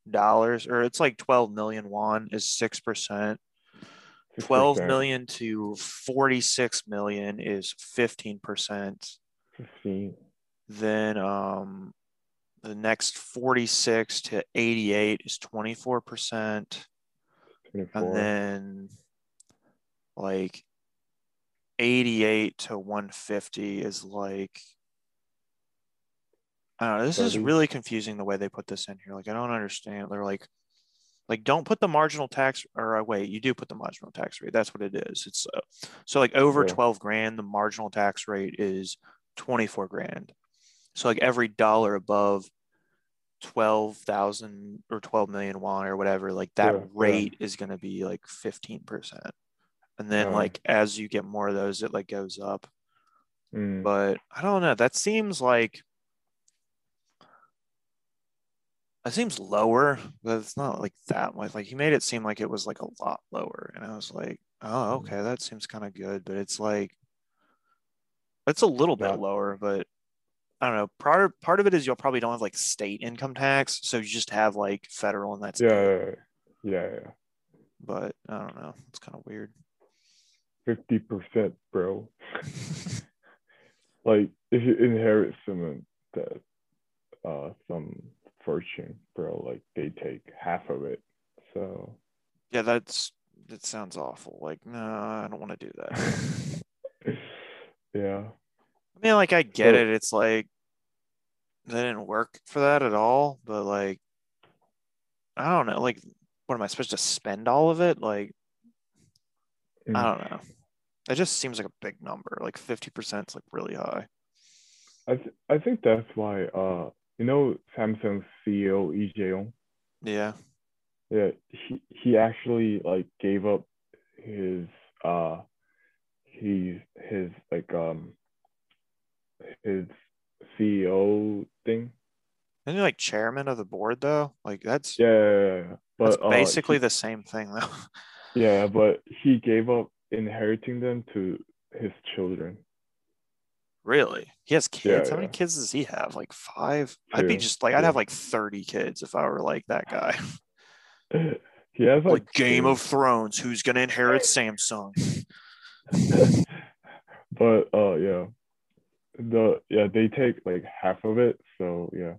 dollars, or it's like twelve million won is six percent. 12 6%, million to 46 million is 15%. Fifteen. Then um the next 46 to 88 is 24%. Twenty-four. And then like 88 to 150 is like I don't know. This is really confusing the way they put this in here. Like I don't understand. They're like like don't put the marginal tax or uh, wait, you do put the marginal tax rate. That's what it is. It's uh, so like over Yeah. 12 grand, the marginal tax rate is 24 grand. So like every dollar above 12,000 or 12 million won or whatever, like that Yeah, yeah. rate is going to be like 15%. And then Yeah. like as you get more of those, it like goes up. Mm. But I don't know. That seems like that seems lower, but it's not like that much. Like he made it seem like it was like a lot lower. And I was like, oh, Mm. okay, that seems kind of good. But it's like it's a little bit Yeah. lower, but I don't know. Part part of it is you'll probably don't have like state income tax, so you just have like federal, and that's yeah, yeah, yeah, yeah. But I don't know. It's kind of weird. Fifty percent, bro. <laughs> like if you inherit some that uh some fortune, bro, like they take half of it. So Yeah, that's that sounds awful. Like, no, I don't want to do that. <laughs> yeah. I mean, like I get So- it. It's like they didn't work for that at all, but like I don't know. Like, what am I supposed to spend all of it? Like, I Mm. don't know. It just seems like a big number. Like fifty percent is like really high. I th- I think that's why uh you know Samsung's CEO Lee Jae-yong? Yeah. Yeah, he he actually like gave up his uh he's his like um his CEO thing. Isn't he like chairman of the board though? Like that's Yeah, yeah, yeah, yeah. but that's uh, basically he- the same thing though. <laughs> yeah, but he gave up inheriting them to his children. Really? He has kids? How many kids does he have? Like five? I'd be just like I'd yeah. have like 30 kids if I were like that guy. <laughs> he has like, like Game two. of Thrones, who's gonna inherit <laughs> Samsung? <laughs> but uh yeah the yeah they take like half of it so yeah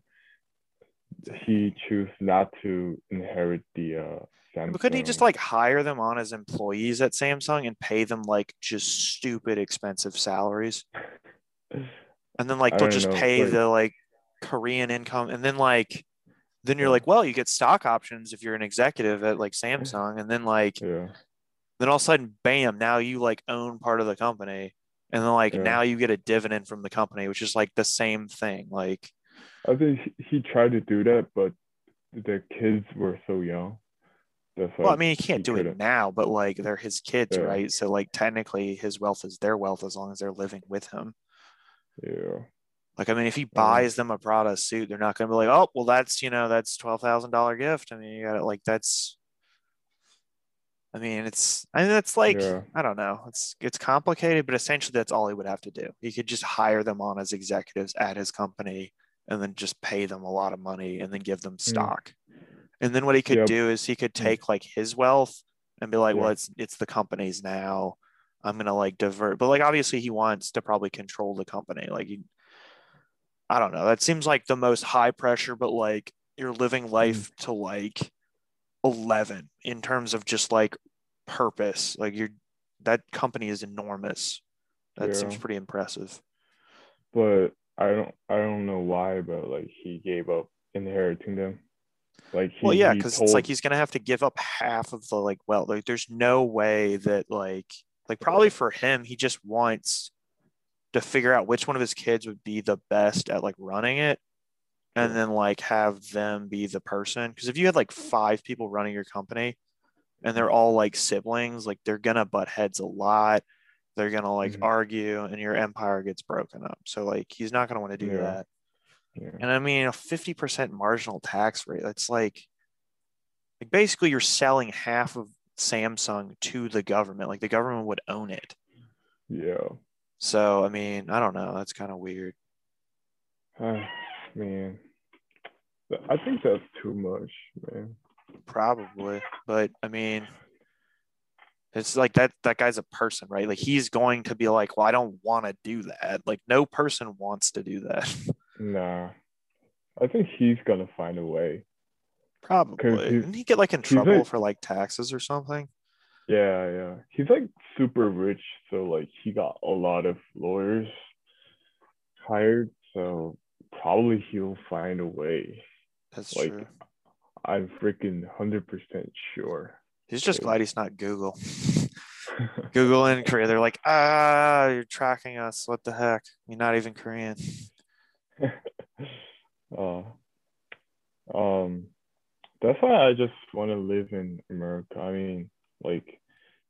he choose not to inherit the uh Samsung. But couldn't he just like hire them on as employees at Samsung and pay them like just stupid expensive salaries? And then like they'll just know, pay like- the like Korean income and then like then you're like, well, you get stock options if you're an executive at like Samsung, and then like yeah then all of a sudden, bam, now you like own part of the company. And then like Yeah. now you get a dividend from the company, which is like the same thing. Like I think he- tried to do that but the kids were so young that's well, I mean he can't he do it couldn't. now, but like they're his kids, Yeah. right? So like technically his wealth is their wealth as long as they're living with him. Yeah Like, I mean, if he buys them a Prada suit, they're not going to be like, oh, well, that's, you know, that's $12,000 gift. I mean, you got it like, that's, I mean, it's, I mean, it's like, Yeah. I don't know. It's, it's complicated, but essentially that's all he would have to do. He could just hire them on as executives at his company and then just pay them a lot of money and then give them stock. And then what he could Yep. do is he could Mm. take like his wealth and be like, well, it's, it's the company's now. I'm going to like divert, but like, obviously he wants to probably control the company. Like he, I don't know. That seems like the most high pressure, but like you're living mm-hmm. life to like 11 in terms of just like purpose. Like you're that company is enormous. That seems pretty impressive. but I don't I don't know why but like he gave up inheriting them like he, well, yeah, because told, it's like he's gonna have to give up half of the like well, like there's no way that like like probably for him, he just wants to figure out which one of his kids would be the best at like running it and then like have them be the person. Because if you had like five people running your company and they're all like siblings, like they're gonna butt heads a lot. They're gonna like Mhm. argue and your empire gets broken up. So like he's not gonna want to do Yeah. that. Yeah. And I mean, a 50% marginal tax rate, that's like, like basically you're selling half of Samsung to the government. Like the government would own it. Yeah. So, I mean, I don't know. That's kind of weird. Ah, <sighs> man. I think that's too much, man. Probably. But I mean, it's like that that guy's a person, right? Like he's going to be like, well, I don't want to do that. Like no person wants to do that. <laughs> Nah. I think he's gonna find a way. Probably. Didn't he get like in trouble like- for like taxes or something? Yeah, yeah. He's like super rich, so like he got a lot of lawyers hired, so probably he'll find a way. That's Like- true. I'm freaking hundred percent sure. He's just glad he's not Google. <laughs> Google in Korea, they're like, ah, you're tracking us. What the heck? You're not even Korean. <laughs> uh, um, that's why I just want to live in America. I mean, like,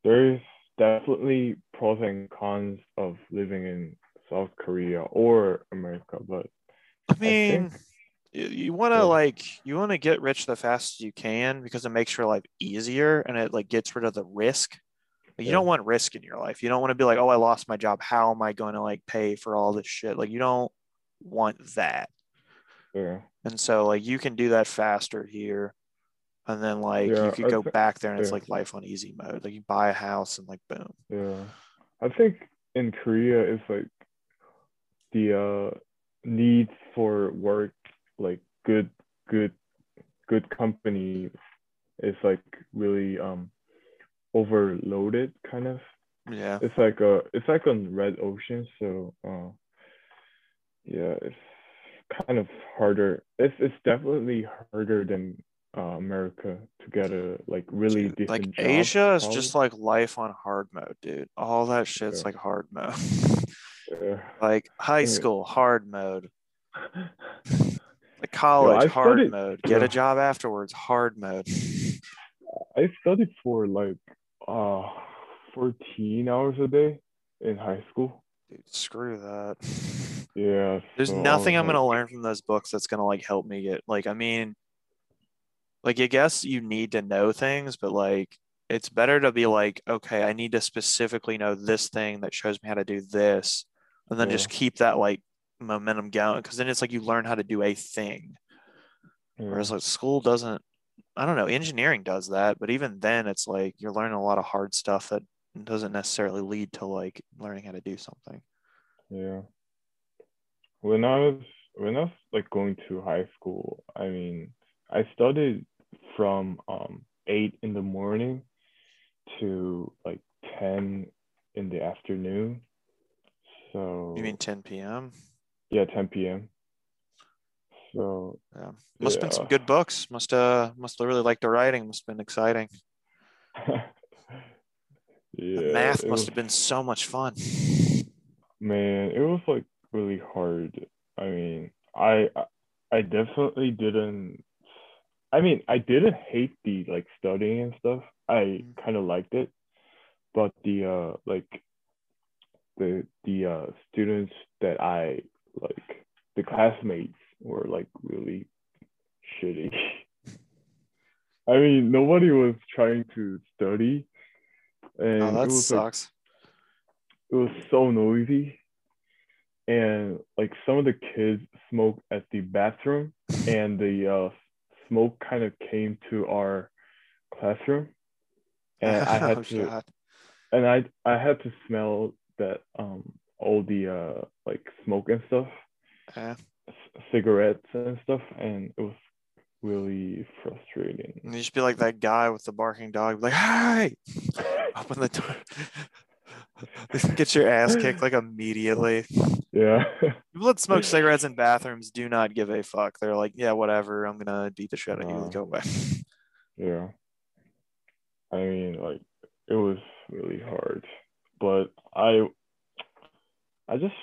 there's definitely pros and cons of living in South Korea or America, but I mean, think- you, you want to Yeah. like you want to get rich the fastest you can because it makes your life easier and it like gets rid of the risk. Like, you don't want risk in your life. You don't want to be like, oh, I lost my job. How am I going to like pay for all this shit? Like you don't want that. yeah, And so like you can do that faster here. And then like Yeah, you could I go thi- back there and it's like life on easy mode. Like you buy a house and like boom. yeah. I think in Korea, it's like the uh need for work, like good, good, good company, is like really um overloaded, kind of. Yeah. it's like a it's like on red ocean so uh yeah it's kind of harder it's it's definitely harder than uh, america to get a like really Dude, like job, Asia is probably. just like life on hard mode, dude. All that shit's Yeah. like hard mode. yeah. <laughs> like high Yeah. school, hard mode. <laughs> Like college, hard studied- mode. Get a job afterwards, hard mode. i studied for like uh 14 hours a day in high school Dude, screw that. yeah There's so nothing I'm gonna learn from those books that's gonna like help me get like I mean like I guess you need to know things, but like it's better to be like, okay, I need to specifically know this thing that shows me how to do this, and then Yeah. just keep that like momentum going because then it's like you learn how to do a thing. yeah. Whereas like school doesn't I don't know, engineering does that, but even then it's like you're learning a lot of hard stuff that doesn't necessarily lead to like learning how to do something. Yeah. When I was when I was like going to high school, I mean, I studied from um eight in the morning to like ten in the afternoon. So You mean 10 p.m.? yeah, ten p.m. So Yeah. Must have been some good books. Must uh must have really liked the writing. Must have been exciting. <laughs> yeah, The math must was- have been so much fun. Man, it was like really hard. I mean, I- I definitely didn't I mean, I didn't hate the like studying and stuff. I Mhm. kind of liked it. But the uh like the the uh students that I like the classmates were like really shitty. <laughs> I mean, nobody was trying to study and Oh, it that was like sucks. it was so noisy and like some of the kids smoked at the bathroom and the uh, smoke kind of came to our classroom and i had Oh, to God. and i i had to smell that um all the uh like smoke and stuff Yeah. c- cigarettes and stuff and it was really frustrating And you just be like that guy with the barking dog, like, hey, <laughs> open the door. <laughs> Get your ass kicked like immediately. Yeah <laughs> People that smoke cigarettes in bathrooms do not give a fuck. They're like, yeah, whatever. I'm gonna beat the shit out of you. Go away. <laughs> Yeah. I mean, like it was really hard, but I, I just,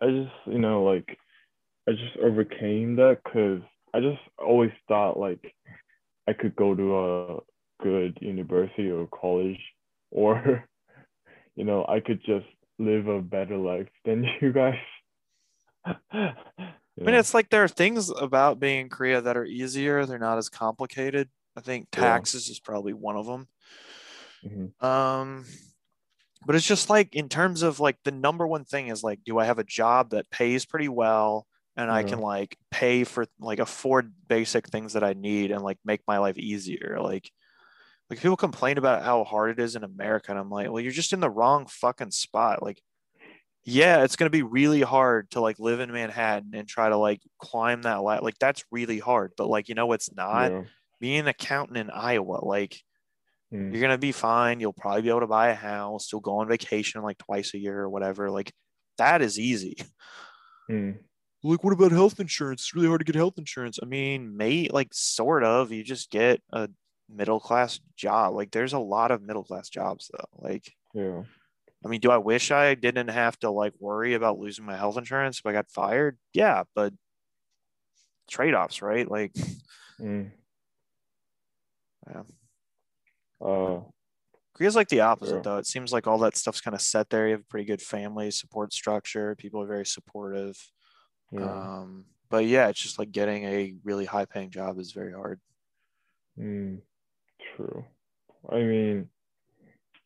I just, you know, like I just overcame that because I just always thought like I could go to a good university or college, or, <laughs> you know, I could just live a better life than <laughs> you guys. I mean, it's like there are things about being in Korea that are easier. They're not as complicated. I think Yeah. taxes is probably one of them. Mhm. Um, but it's just like in terms of like the number one thing is like, do I have a job that pays pretty well and I can like pay for like afford basic things that I need and like make my life easier? Like, like people complain about how hard it is in America, and I'm like, well, you're just in the wrong fucking spot. Like, yeah, it's gonna be really hard to like live in Manhattan and try to like climb that ladder. Like, that's really hard. But like, you know, what's not yeah. being an accountant in Iowa. Like, Mm. you're gonna be fine. You'll probably be able to buy a house. You'll go on vacation like twice a year or whatever. Like that is easy. Mm. Like, what about health insurance? It's really hard to get health insurance. I mean, mate, like sort of. You just get a middle class job. Like there's a lot of middle class jobs though. Like, Yeah. I mean, do I wish I didn't have to like worry about losing my health insurance if I got fired? Yeah, but trade-offs, right? Like, Mm. Yeah. Uh, Korea's like the opposite Yeah. though. It seems like all that stuff's kind of set there. You have a pretty good family support structure. People are very supportive. yeah. Um, but yeah, it's just like getting a really high paying job is very hard. Mm, true. I mean,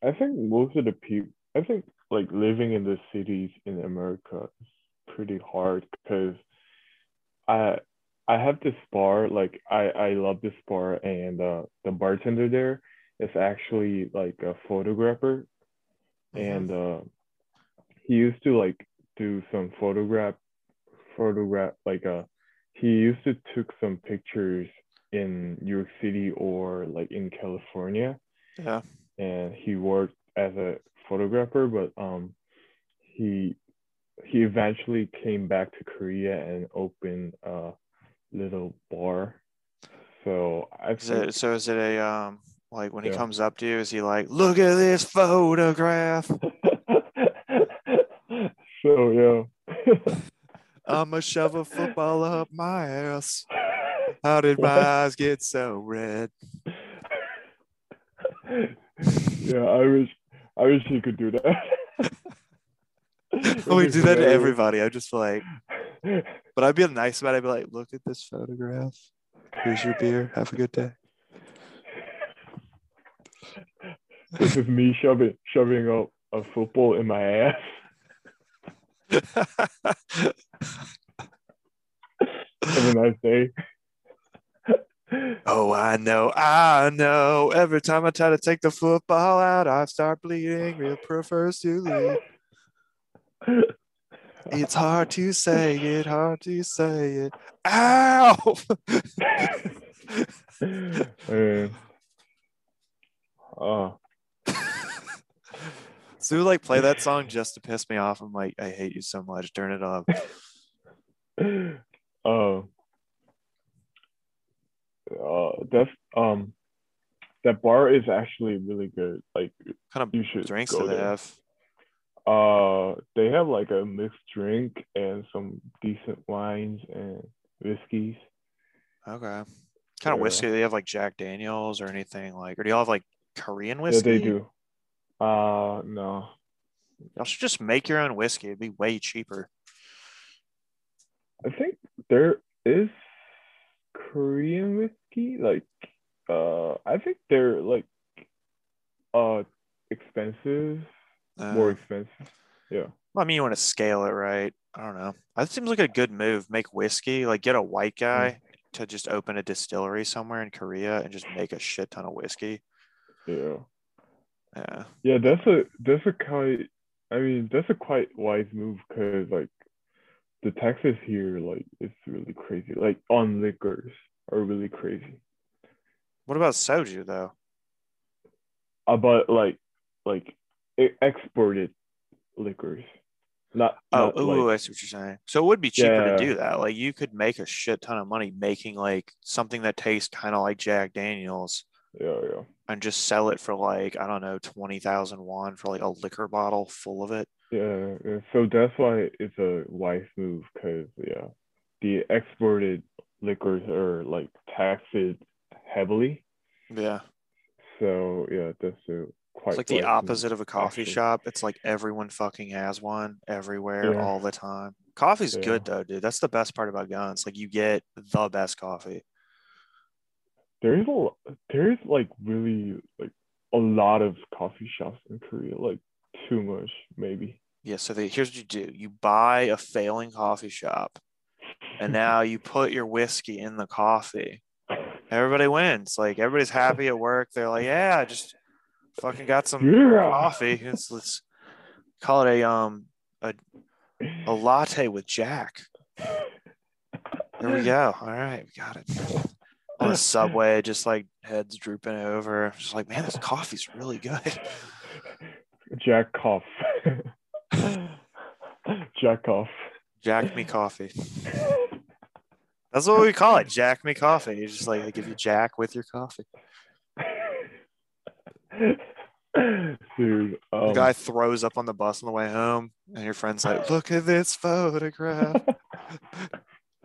I think most of the people, I think like living in the cities in America is pretty hard because I I have this bar, like I I love this bar and uh the bartender there is actually like a photographer and uh he used to like do some photograph photograph like uh he used to took some pictures in New York City or like in California Yeah. and he worked as a photographer but um he he eventually came back to Korea and opened a little bar so I Is it, think so is it a um like when he comes up to you, is he like, look at this photograph? <laughs> so yeah <laughs> I'ma shove a football up my ass. How did my eyes get so red? yeah, I wish I wish you could do that. <laughs> We do that to everybody. I just like, <laughs> but I'd be nice about it. I'd be like, look at this photograph. Here's your beer. Have a good day. This is me shoving shoving a, a football in my ass. <laughs> Have a nice day. Oh, I know. I know. Every time I try to take the football out, I start bleeding. Real prefers to leave. It's hard to say it, hard to say it. Ow! Man. Oh, so like play that song just to piss me off. I'm like, I hate you so much. Turn it off. <laughs> oh. Uh, that's um, that bar is actually really good. Like kind of you should drinks go they there. have? Uh, they have like a mixed drink and some decent wines and whiskeys. Okay. Kind Yeah. of whiskey. Do they have like Jack Daniels or anything like, or do y'all have like Korean whiskey? Yeah, they do. Uh, no. Y'all should just make your own whiskey. It'd be way cheaper. I think there is Korean whiskey. Like, uh, I think they're like, uh, expensive, Uh, more expensive. Yeah. I mean, you want to scale it right. I don't know. That seems like a good move. Make whiskey, like get a white guy to just open a distillery somewhere in Korea and just make a shit ton of whiskey. Yeah. Yeah. Yeah, that's a that's a quite. I mean, that's a quite wise move because like the taxes here, like it's really crazy. Like on liquors are really crazy. What about soju though? About like like exported liquors, not. Oh, not, ooh, like, I see what you're saying. So it would be cheaper Yeah. to do that. Like you could make a shit ton of money making like something that tastes kind of like Jack Daniels yeah, yeah. and just sell it for like I don't know twenty thousand won for like a liquor bottle full of it. Yeah. So that's why it's a wise move because yeah, the exported liquors are like taxed heavily. Yeah, So yeah, that's a quite. it's like the wise move, opposite of a coffee actually. shop. It's like everyone fucking has one everywhere Yeah. all the time. Coffee's Yeah. good though, dude. That's the best part about guns. Like you get the best coffee. There's a there's like really like a lot of coffee shops in Korea, like too much maybe. Yeah. So they, here's what you do: you buy a failing coffee shop, and <laughs> now you put your whiskey in the coffee. Everybody wins. Like everybody's happy at work. They're like, yeah, I just fucking got some Yeah. coffee. Let's, let's call it a um a a latte with Jack. There we go. All right, we got it. On the subway, just like heads drooping over. Just like, man, this coffee's really good. Jack cough. <laughs> <sighs> Jack off. Jack me coffee. That's what we call it. Jack me coffee. You just like they give you Jack with your coffee. Dude, The um, guy throws up on the bus on the way home, and your friend's like, "Look at this photograph." <laughs>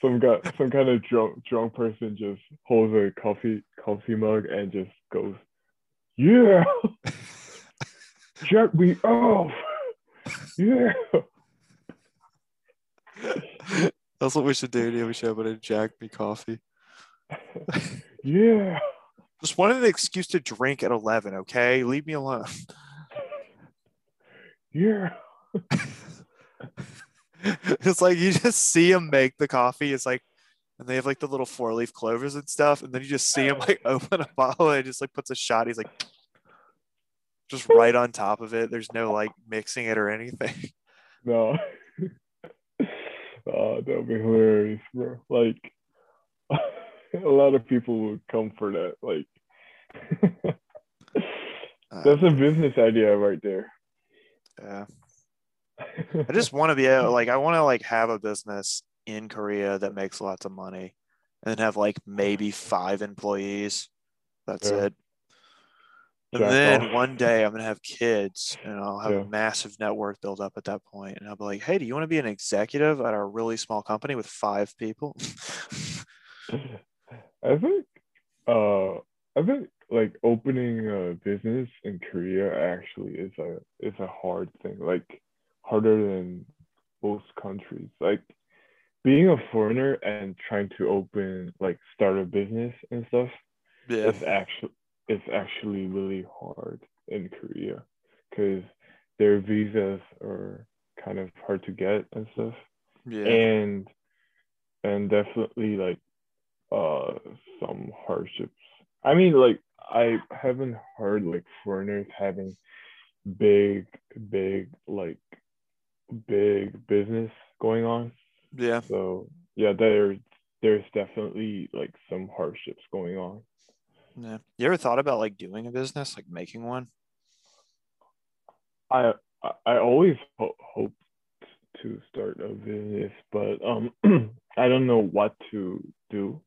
some guy, some kind of drunk, drunk person just holds a coffee, coffee mug and just goes, "Yeah, <laughs> jack me off, <laughs> yeah." That's what we should do. Yeah, we should have a Jack me coffee. <laughs> Yeah. Just wanted an excuse to drink at eleven. Okay, leave me alone. <laughs> Yeah. it's like you just see him make the coffee. It's like, and they have like the little four leaf clovers and stuff, and then you just see him like open a bottle and just like puts a shot. He's like, just right on top of it. There's no like mixing it or anything. <laughs> No. <laughs> oh, that'd be hilarious, bro. Like, <laughs> a lot of people would come for that. Like, Uh, that's a business idea right there. yeah. I just want to be able, like, I want to like have a business in Korea that makes lots of money, and then have like maybe five employees. That's Yeah. it. And Jack then off. one day I'm gonna have kids, and I'll have Yeah. a massive net worth built up at that point, and I'll be like, "Hey, do you want to be an executive at a really small company with five people?" <laughs> I think, uh, I think like opening a business in Korea actually is a is a hard thing. Like harder than most countries. Like being a foreigner and trying to open like start a business and stuff yeah, it's actually it's actually really hard in Korea because their visas are kind of hard to get and stuff. Yeah, and and definitely like uh some hardships. I mean like i haven't heard like foreigners having big big like big business going on. Yeah. so yeah there's there's definitely like some hardships going on yeah. You ever thought about like doing a business, like making one? i i, always ho- hoped to start a business but um <clears throat> i don't know what to do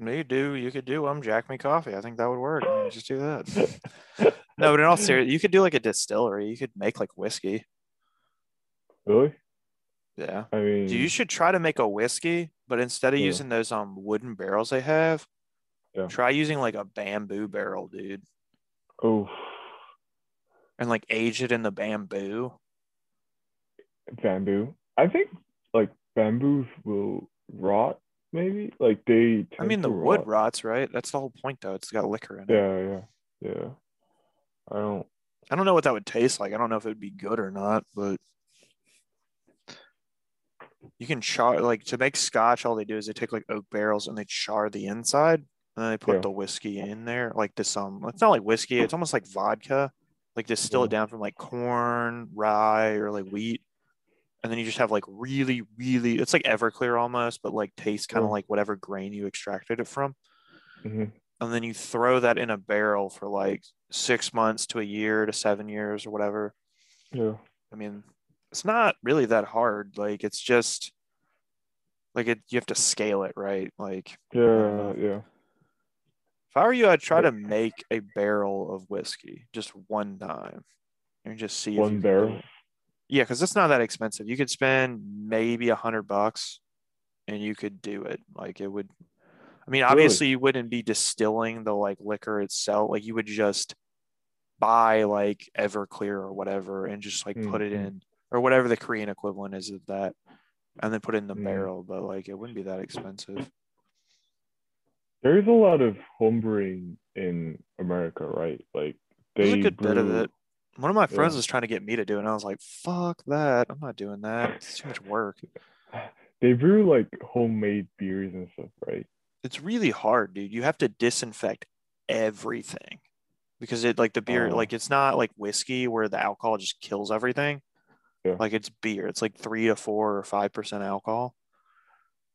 Me do. You could do. I'm Jack Me Coffee. I think that would work. I <laughs> mean, Just do that. No, but in all seriousness, you could do like a distillery. You could make like whiskey. really Yeah. i mean you should try to make a whiskey, but instead of Yeah. using those um wooden barrels they have, Yeah. try using like a bamboo barrel, dude, oh and like age it in the bamboo. bamboo. I think like bamboos will rot, maybe. Like they. I mean, the wood rot. rots, right? That's the whole point, though. It's got liquor in it. Yeah, yeah, yeah. I don't. I don't know what that would taste like. I don't know if it would be good or not, but you can char like to make scotch. All they do is they take like oak barrels and they char the inside, and then they put Yeah. the whiskey in there. Like this, um, it's not like whiskey. It's almost like vodka. Like distill it down from like corn, rye, or like wheat, and then you just have like really, really. It's like Everclear almost, but like tastes kind of Yeah. like whatever grain you extracted it from mhm. and then you throw that in a barrel for like six months to a year to seven years or whatever. Yeah. I mean, it's not really that hard. Like it's just like it you have to scale it, right? Like Yeah. Yeah. If I were you, I'd try to make a barrel of whiskey just one time and just see One barrel. Yeah, because it's not that expensive. You could spend maybe a hundred bucks and you could do it. Like it would I mean, Really? obviously you wouldn't be distilling the like liquor itself. Like you would just buy like Everclear or whatever and just like put it Mhm. in or whatever the Korean equivalent is of that, and then put it in the Mm. barrel. But like, it wouldn't be that expensive. There's a lot of homebrewing in America, right? Like There's a good bit of it. One of my friends Yeah. was trying to get me to do it, and I was like, "Fuck that! I'm not doing that. It's too much work." <sighs> They brew like homemade beers and stuff, right? It's really hard, dude. You have to disinfect everything because it like the beer, Oh. like it's not like whiskey where the alcohol just kills everything. Yeah. Like it's beer. It's like three to four or five percent alcohol,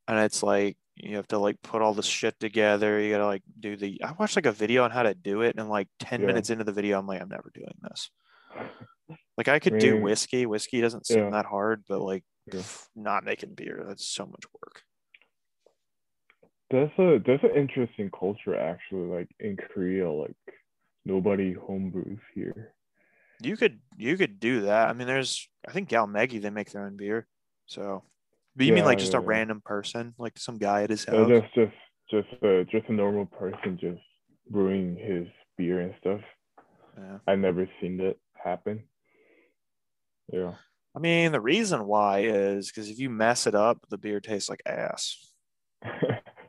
and it's like you have to like put all the shit together. You gotta like do the. I watched like a video on how to do it, and like ten Yeah. minutes into the video, I'm like, I'm never doing this. Like I could do mean, whiskey. Whiskey doesn't seem yeah. that hard, but like Yeah. pff, not making beer, that's so much work. That's a that's an interesting culture actually. Like in Korea, like nobody homebrews here. You could you could do that. I mean, there's I think Gal Galmegi they make their own beer. So, but you mean like just yeah, a yeah. random person, like some guy at his Uh, house? that's just just uh, just a normal person just brewing his beer and stuff. Yeah. I never seen that happen. Yeah. I mean, the reason why is because if you mess it up, the beer tastes like ass. <laughs>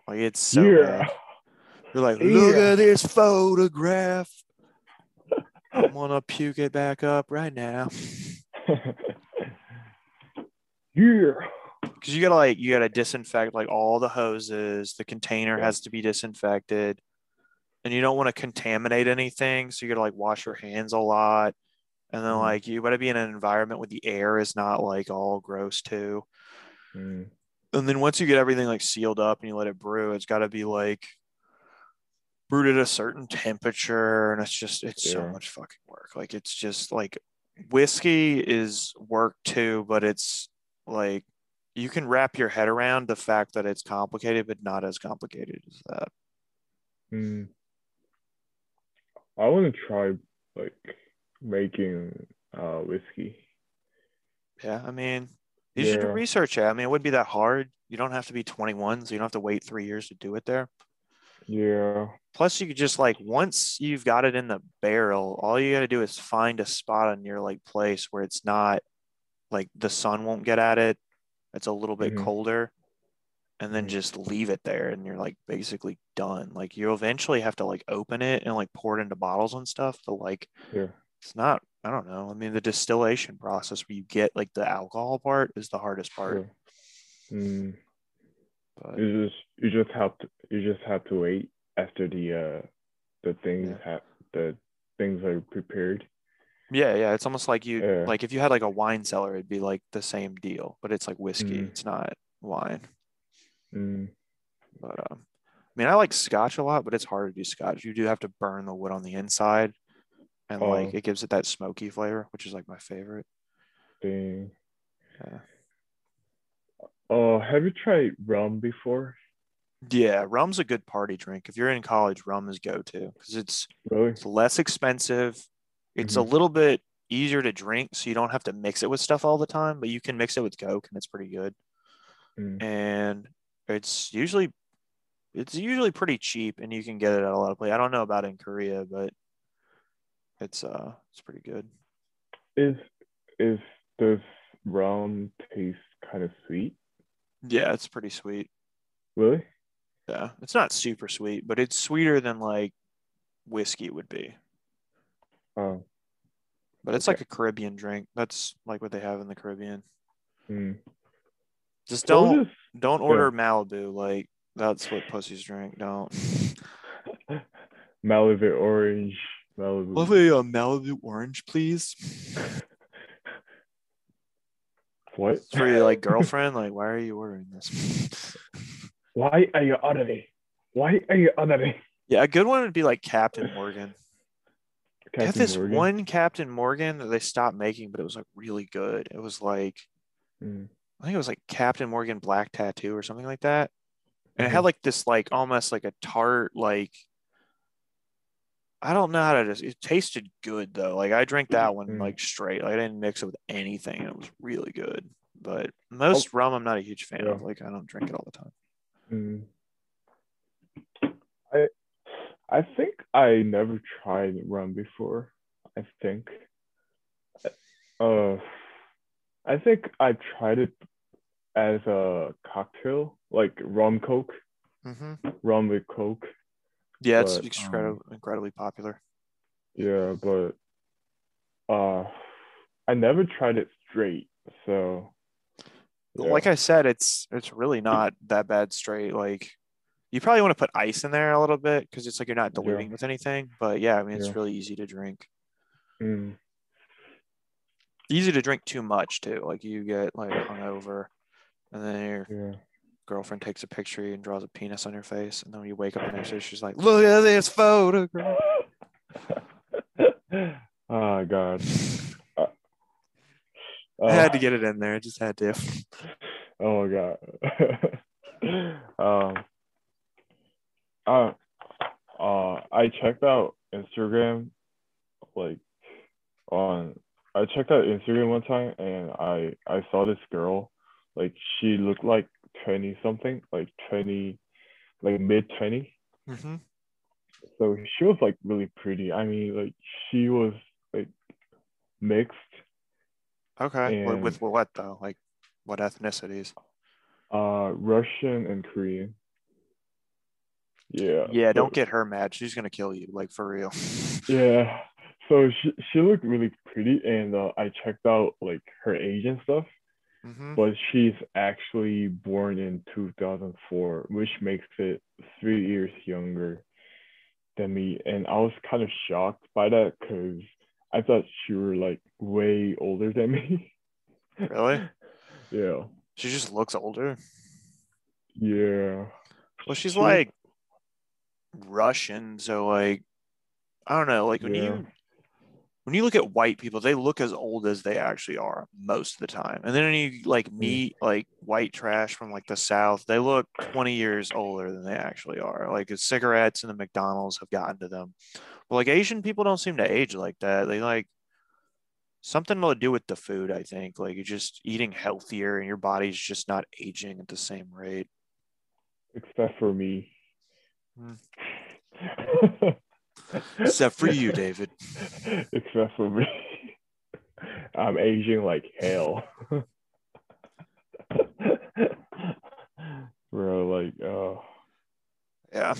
Like it's so yeah. bad. You're like, look Yeah. at this photograph. <laughs> I'm gonna puke it back up right now. <laughs> yeah. Because you gotta like you gotta disinfect like all the hoses. The container Yeah. has to be disinfected, and you don't want to contaminate anything. So you gotta like wash your hands a lot, and then Mhm. like you gotta be in an environment where the air is not like all gross too. Mm, And then once you get everything like sealed up and you let it brew, it's got to be like brewed at a certain temperature, and it's just it's so much fucking work. Like it's just like whiskey is work too, but it's like you can wrap your head around the fact that it's complicated, but not as complicated as that. mm. I want to try like making uh whiskey. Yeah, I mean, you should do research it. I mean, it wouldn't be that hard. You don't have to be 21, so you don't have to wait three years to do it there. Yeah. Plus, you could just like once you've got it in the barrel, all you got to do is find a spot on your like place where it's not like the sun won't get at it. It's a little bit Mhm. colder, and then Mhm. just leave it there, and you're like basically done. Like you eventually have to like open it and like pour it into bottles and stuff, but like Yeah. it's not. I don't know. I mean, the distillation process where you get like the alcohol part is the hardest part. Sure. Mm. But You just you just have to you just have to wait after the uh the things Yeah. have the things are prepared. Yeah, yeah. It's almost like you Yeah. like if you had like a wine cellar, it'd be like the same deal, but it's like whiskey. Mhm. It's not wine. Mm. But um, I mean, I like Scotch a lot, but it's hard to do Scotch. You do have to burn the wood on the inside, and like Oh. it gives it that smoky flavor, which is like my favorite. Thing. Yeah. Oh, have you tried rum before? Yeah, rum's a good party drink. If you're in college, rum is go to because it's Really? it's less expensive. It's a Mhm. little bit easier to drink, so you don't have to mix it with stuff all the time. But you can mix it with Coke, and it's pretty good. Mm. and it's usually it's usually pretty cheap and you can get it at a lot of places. I don't know about in Korea, but it's uh it's pretty good. Is is does rum taste kind of sweet? Yeah, it's pretty sweet. Really? Yeah. It's not super sweet, but it's sweeter than like whiskey would be. Oh. But it's Okay. like a Caribbean drink. That's like what they have in the Caribbean. Mm. Just don't don't order Malibu like that's what pussies drink. Don't. <laughs> Malibu orange, Malibu. Love a uh, Malibu orange, please. <laughs> What? For your like girlfriend, like why are you ordering this? <laughs> Why are you ordering? Why are you ordering? Yeah, a good one would be like Captain Morgan. Captain this Morgan? one Captain Morgan that they stopped making, but it was like really good. It was like Mm. I think it was like Captain Morgan Black Tattoo or something like that. And it Mhm. had like this like almost like a tart like I don't know how to just it tasted good though. Like I drank that one Mm. like straight. Like I didn't mix it with anything. It was really good. But most rum I'm not a huge fan of. Oh. Like I don't drink it all the time. Mm. I I think I never tried rum before. I think. Uh, I think I tried it as a cocktail, like rum coke, hmm rum with coke. Yeah, it's But, incredibly, um, incredibly popular. Yeah, but uh, I never tried it straight. So yeah. Like I said, it's it's really not that bad straight. Like you probably want to put ice in there a little bit because it's like you're not Yeah. diluting with anything. But yeah, I mean it's Yeah. really easy to drink. Mm, Easy to drink too much too. Like you get like hungover, and then your yeah. girlfriend takes a picture and draws a penis on your face, and then when you wake up the next day, she's like, "Look at this photograph." <laughs> oh God. <laughs> Uh, I had to uh, get it in there. I just had to. <laughs> Oh my god. um uh, uh I checked out Instagram like on I checked out Instagram one time and I I saw this girl like she looked like 20 something like 20 like mid 20 hmm so she was like really pretty I mean like she was like mixed Okay. With what though? Like what ethnicities? uh Russian and Korean yeah Yeah, don't get her mad. She's gonna kill you, like for real. <laughs> Yeah. So she she looked really pretty, and uh, I checked out like her age and stuff. hmm But she's actually born in 2004, which makes it three years younger than me. And I was kind of shocked by that because I thought she were like way older than me. Really? <laughs> yeah. She just looks older. Yeah. Well, she's She- like Russian, so like I don't know. Like when Yeah. you when you look at white people, they look as old as they actually are most of the time. And then when you like meet like white trash from like the South, they look 20 years older than they actually are. Like the cigarettes and the McDonald's have gotten to them. But like Asian people don't seem to age like that. They like something to do with the food, I think. Like you're just eating healthier and your body's just not aging at the same rate. Except for me. Hmm. Except for you, David. <laughs> Except for me. I'm aging like hell. <laughs> Bro, like, uh, Yeah.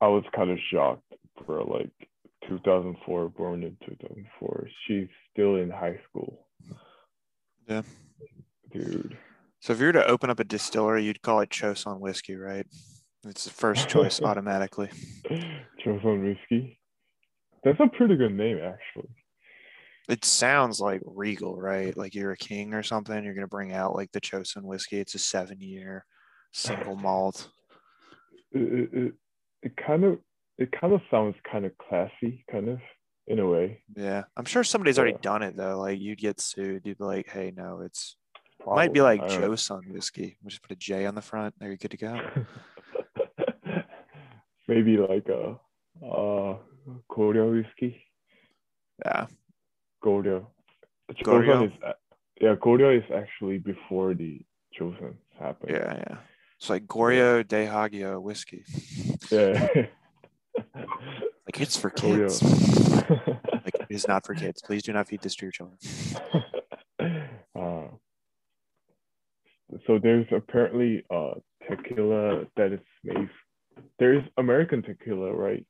I was kind of shocked, bro. Like, 2004, born in 2004. She's still in high school. Yeah. Dude. So if you were to open up a distillery, you'd call it Choson whiskey, right? It's the first choice <laughs> automatically. Choson Whiskey. That's a pretty good name, actually. It sounds like regal, right? Like you're a king or something. You're gonna bring out like the Choson whiskey. It's a seven-year single malt. <laughs> It, it, it, kind of it kind of sounds kind of classy, kind of in a way. Yeah, I'm sure somebody's already Yeah. done it though. Like you'd get sued. You'd be like, "Hey, no, it's it might be like Probably. I whiskey. We'll just put a J on the front. There, you're good to go." <laughs> Maybe like a uh Goryeo whiskey. Yeah, Goryeo. Goryeo? Chosun is yeah, Goryeo is actually before the Chosun happened. yeah, yeah. It's like Goryeo de Hagio whiskey. Yeah. <laughs> Like it's for kids. <laughs> Like it is not for kids. Please do not feed this to your children. <laughs> uh, so there's apparently uh tequila that is made. There's American tequila, right?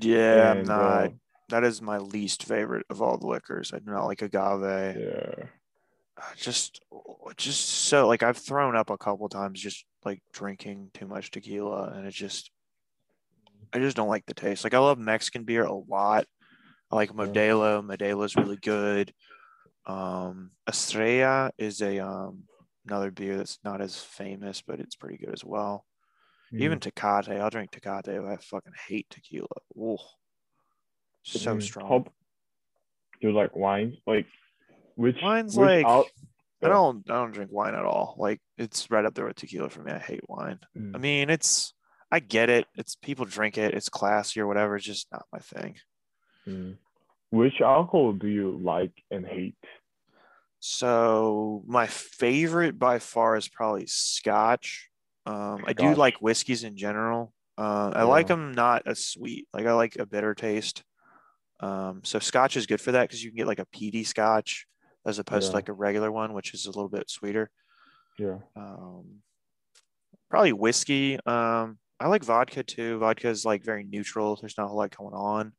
Yeah, I'm And, not. uh, that is my least favorite of all the liquors. I do not like agave. yeah. Uh, Just, just so like I've thrown up a couple times just like drinking too much tequila, and it just, I just don't like the taste. Like I love Mexican beer a lot. I like Modelo. Modelo's really good. Um, Estrella is a um another beer that's not as famous, but it's pretty good as well. Even Mm. Tecate, I'll drink Tecate. I fucking hate tequila. Oh, so Mm. strong. How- you like wine? Like which Wine's which like al- I don't I don't drink wine at all. Like it's right up there with tequila for me. I hate wine. Mm. I mean, it's I get it. It's people drink it. It's classy or whatever. It's just not my thing. Mm. Which alcohol do you like and hate? So my favorite by far is probably Scotch. Um, I do like whiskeys in general. Uh, I like them not as sweet. Like I like a bitter taste. Um, so Scotch is good for that because you can get like a peaty Scotch. As opposed to like a regular one, which is a little bit sweeter. Yeah. Um, probably whiskey. Um, I like vodka too. Vodka is like very neutral. There's not a lot going on.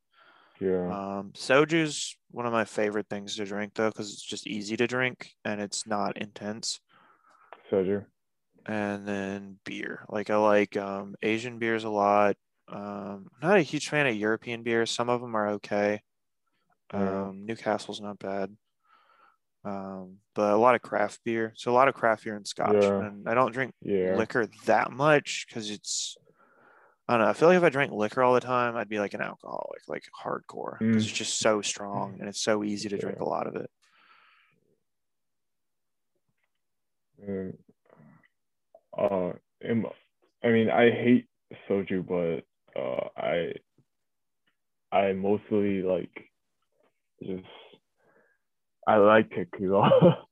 Yeah. Um, soju's one of my favorite things to drink though, because it's just easy to drink and it's not intense. Soju. And then beer. Like I like um, Asian beers a lot. Um, not a huge fan of European beers. Some of them are okay. Um, Newcastle's not bad. Um, but a lot of craft beer. So a lot of craft beer and scotch. Yeah. And I don't drink Yeah. liquor that much because it's I don't know. I feel like if I drank liquor all the time, I'd be like an alcoholic, like hardcore, because Mm. it's just so strong and it's so easy to drink Yeah. a lot of it. Uh, I mean, I hate soju, but uh, I I mostly like just I like tequila. <laughs>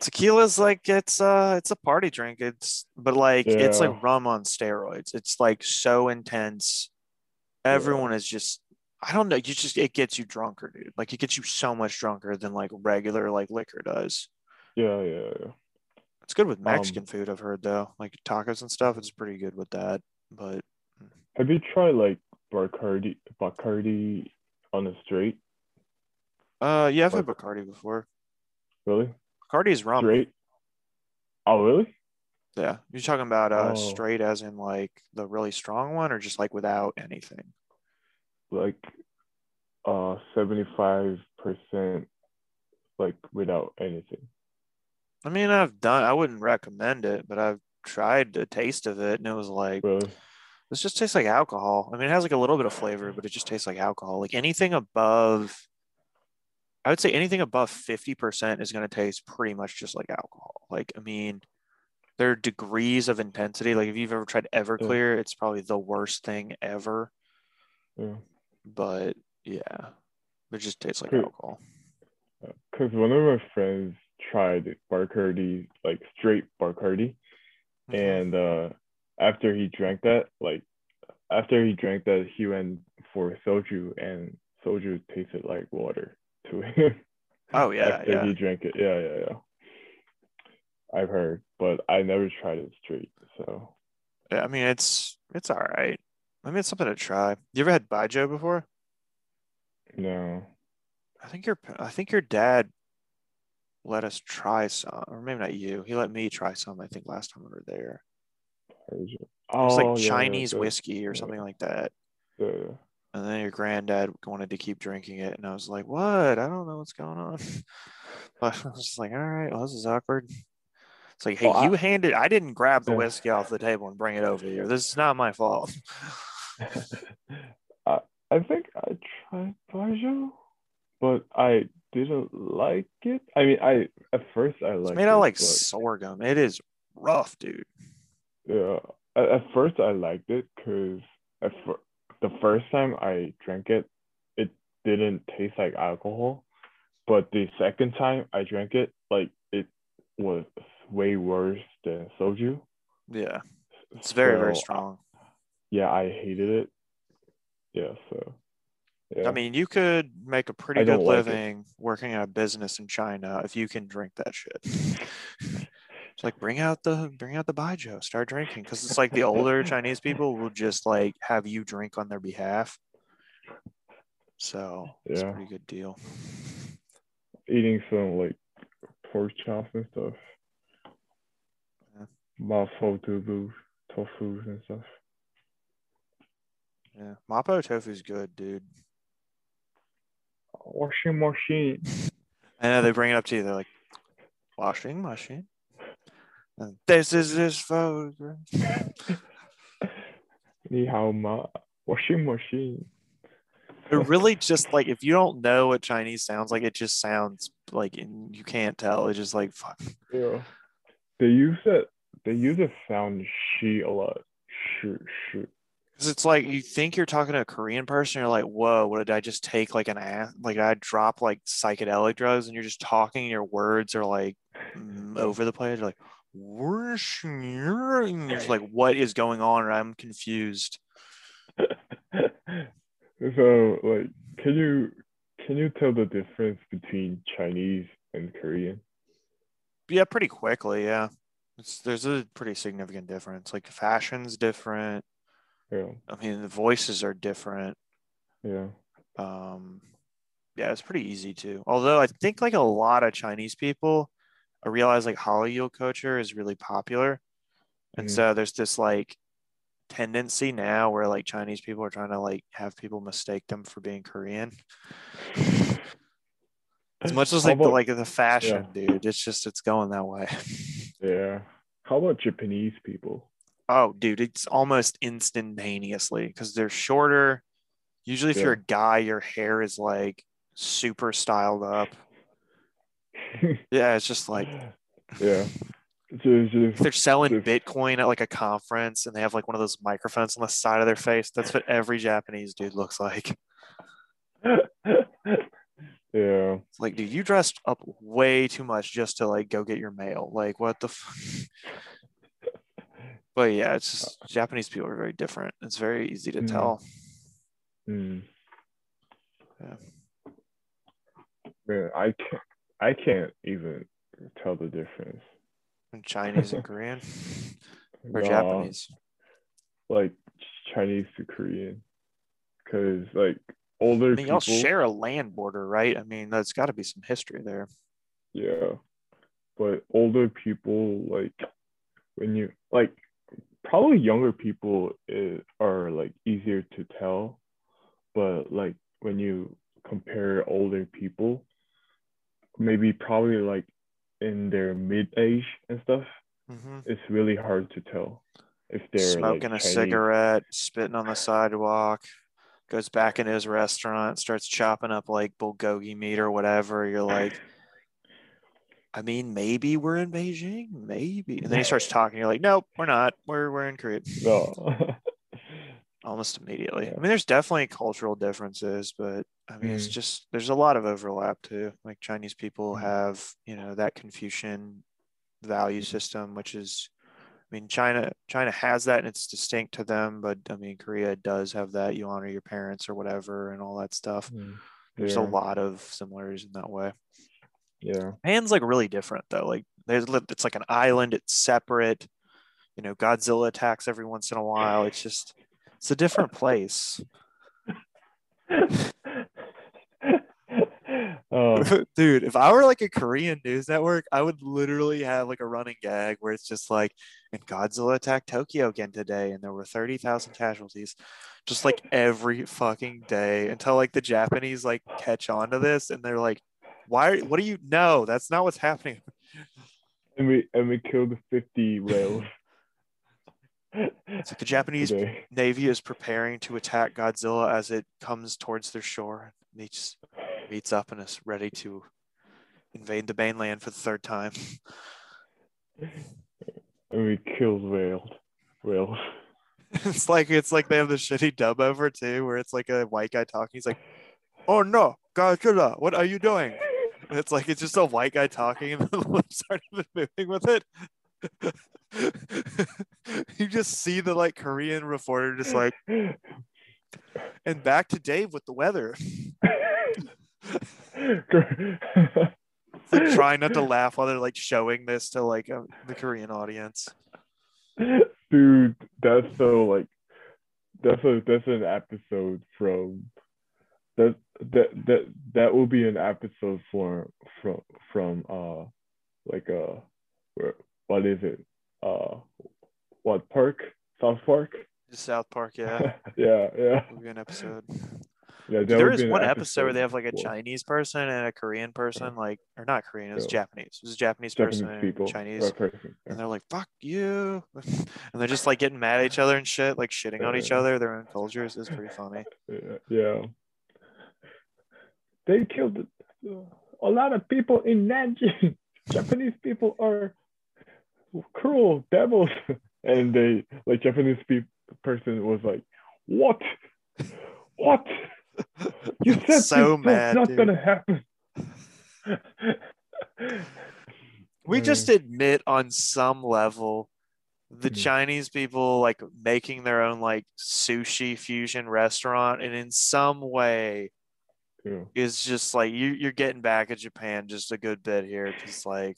Tequila's like it's uh it's a party drink. It's but like it's like rum on steroids. It's like so intense. Everyone is just I don't know. You just it gets you drunker, dude. Like it gets you so much drunker than like regular like liquor does. yeah, yeah, yeah. It's good with Um, Mexican food, I've heard though. Like tacos and stuff, it's pretty good with that. But Have you tried like Bacardi, Bacardi on the straight? uh yeah, I've had Bacardi before. Really? Bacardi is rum. Straight? Oh, really? Yeah. You're talking about uh Oh. straight as in like the really strong one or just like without anything? Like, uh, seventy-five percent, like without anything. I mean, I've done I wouldn't recommend it, but I've tried a taste of it and it was like Really? this just tastes like alcohol. I mean, it has like a little bit of flavor, but it just tastes like alcohol. Like anything above I would say anything above 50% is going to taste pretty much just like alcohol. Like, I mean, there are degrees of intensity. Like, if you've ever tried Everclear, it's probably the worst thing ever. Yeah. But yeah, it just tastes like alcohol. Uh, because one of my friends tried Bacardi, like straight Bacardi, Mm-hmm. and uh, after he drank that, like after he drank that, he went for soju, and soju tasted like water to him. <laughs> Oh, yeah, after yeah. he drank it, yeah, yeah, yeah. I've heard, but I never tried it straight. So Yeah, I mean, it's it's all right. I mean, it's something to try. You ever had Baijiu before? no, I think your I think your dad let us try some, or maybe not you. He let me try some. I think last time we were there. It It was like Oh, yeah, Chinese the- whiskey or yeah. something like that. the- And then your granddad wanted to keep drinking it, and I was like, "What? I don't know what's going on." But <laughs> I was just like, "All right, well, this is awkward." It's like, "Hey, Well, I- you handed. I didn't grab the whiskey off the table and bring it over here. This is not my fault." <laughs> I I think I tried Baijiu, but I didn't like it. I mean, I at first I It's liked made out it, like but- sorghum. It is rough, dude. Yeah, at, at first I liked it because at fir- the first time I drank it, it didn't taste like alcohol, but the second time I drank it, like it was way worse than soju. Yeah, it's very very strong. Yeah, I hated it. Yeah, so yeah. I mean, you could make a pretty good don't like it. living working in a business in China if you can drink that shit. <laughs> it's like bring out the bring out the baijiu, start drinking because it's like the older <laughs> Chinese people will just like have you drink on their behalf. So it's a Yeah. pretty good deal. eating some like pork chops and stuff. Yeah. Mapo tofu, tofu and stuff. Yeah, mapo tofu is good, dude. Washing machine. I know they bring it up to you. They're like, washing machine. And this is this photograph. <laughs> Ma. Washing machine. It really just like if you don't know what Chinese sounds like, it just sounds like and you can't tell. It's just like fuck. Yeah. They use that. They use the sound she a lot. Shoot, shoot. Because it's like you think you're talking to a Korean person, you're like, whoa, what did I just take like an ass? Like I drop like psychedelic drugs, and you're just talking. Your words are like mm, over the place. You're like, "Whoosh," and you're just <laughs> like, what is going on? And I'm confused. <laughs> so like, can you can you tell the difference between Chinese and Korean? Yeah, pretty quickly. Yeah, it's, there's a pretty significant difference. Like fashion's different. Yeah, I mean, the voices are different. yeah. Um, yeah, it's pretty easy too. Although I think like a lot of Chinese people, I realize like Hallyu culture is really popular, and Mhm. so there's this like tendency now where like Chinese people are trying to like have people mistake them for being Korean. As much as <laughs> like the like the fashion, dude, it's just it's going that way. <laughs> Yeah. How about Japanese people? Oh, dude, it's almost instantaneously because they're shorter. Usually, if you're a guy, your hair is like super styled up. <laughs> Yeah, it's just like yeah. If they're selling Bitcoin at like a conference and they have like one of those microphones on the side of their face. That's what every Japanese dude looks like. <laughs> yeah. It's like, dude, you dressed up way too much just to like go get your mail. Like, what the? F-? But yeah, it's just Japanese people are very different. It's very easy to Mm. tell. Mm. Yeah. Man, I can't. I can't even tell the difference. in Chinese and <laughs> Korean or Nah, Japanese. like Chinese to Korean, because like older I mean, y'all share a land border, right? I mean, there's got to be some history there. Yeah, but older people like when you like probably younger people is, are like easier to tell, but like when you compare older people, maybe probably like in their mid age and stuff, hmm it's really hard to tell if they're Smoking like, a Chinese. cigarette, spitting on the sidewalk, goes back into his restaurant, starts chopping up like bulgogi meat or whatever. You're like, I mean, maybe we're in Beijing, maybe. And then he starts talking. You're like, nope, we're not. We're we're in Korea. No. <laughs> Almost immediately. Yeah. I mean, there's definitely cultural differences, but I mean, it's Mm. just there's a lot of overlap too. Like Chinese people Mm. have, you know, that Confucian value system, which is, I mean, China China has that and it's distinct to them, but I mean, Korea does have that. You honor your parents or whatever, and all that stuff. Mm, There's yeah, a lot of similarities in that way. Yeah. Japan's like really different though. Like there's it's like an island. It's separate. You know, Godzilla attacks every once in a while. It's just it's a different place. <laughs> oh, <laughs> Dude, if I were like a Korean news network, I would literally have like a running gag where it's just like, and Godzilla attacked Tokyo again today, and there were 30,000 casualties. Just like every fucking day until like the Japanese like catch on to this and they're like, why, are, what do you know? That's not what's happening. and we and we killed 50 whales. <laughs> It's like the Japanese today. Navy is preparing to attack Godzilla as it comes towards their shore. Meets meets up and is ready to invade the mainland for the third time. And we killed whales. Whales. <laughs> it's like it's like they have the shitty dub over too, where it's like a white guy talking. He's like, "Oh no, Godzilla, what are you doing?" It's like it's just a white guy talking, and <laughs> the lips aren't even moving with it. <laughs> you just see the like Korean reporter just like, and back to Dave with the weather. Like trying not to <laughs> laugh while they're like showing this to like uh, the Korean audience. Dude, that's so like that's a that's an episode from that that that that will be an episode for from from uh like uh where, what is it uh what park South Park South Park, yeah, <laughs> yeah yeah will be an episode. yeah there is one episode where they have like a for Chinese person and a Korean person, like or not Korean, it was Yeah. Japanese. It was a Japanese, Japanese person and people Chinese, person, and they're like "fuck you," <laughs> and they're just like getting mad at each other and shit, like shitting on each other, their own cultures. is pretty funny. <laughs> yeah, yeah. They killed a lot of people in Nanjing. <laughs> Japanese people are cruel devils, <laughs> and they like Japanese pe- person was like, "What? What? You <laughs> said so this mad, not dude. gonna happen." We Mm. just admit on some level the Mhm. Chinese people like making their own like sushi fusion restaurant, and in some way Yeah. is just like you you're getting back at Japan just a good bit here because like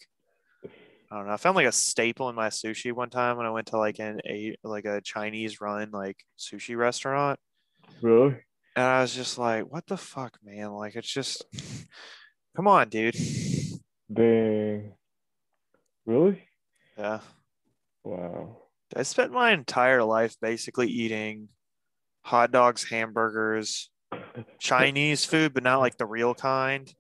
I don't know. I found like a staple in my sushi one time when I went to like an a like a Chinese run like sushi restaurant. Really? And I was just like, what the fuck, man? Like it's just <laughs> come on, dude. Dang. Really? Yeah. Wow. I spent my entire life basically eating hot dogs, hamburgers, Chinese food, but not like the real kind.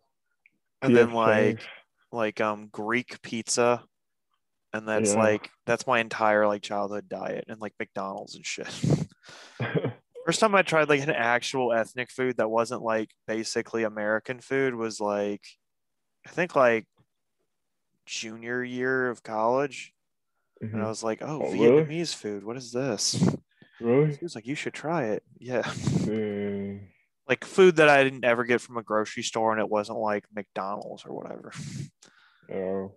And Yeah, then like Chinese. like um Greek pizza. And that's Yeah. like that's my entire like childhood diet and like McDonald's and shit. <laughs> First time I tried like an actual ethnic food that wasn't like basically American food was like I think like junior year of college. And I Mhm. was like, oh, Oh, really? Vietnamese food. What is this? Really? He was like, you should try it. Yeah. Dang. Like food that I didn't ever get from a grocery store and it wasn't like McDonald's or whatever. <laughs> Oh.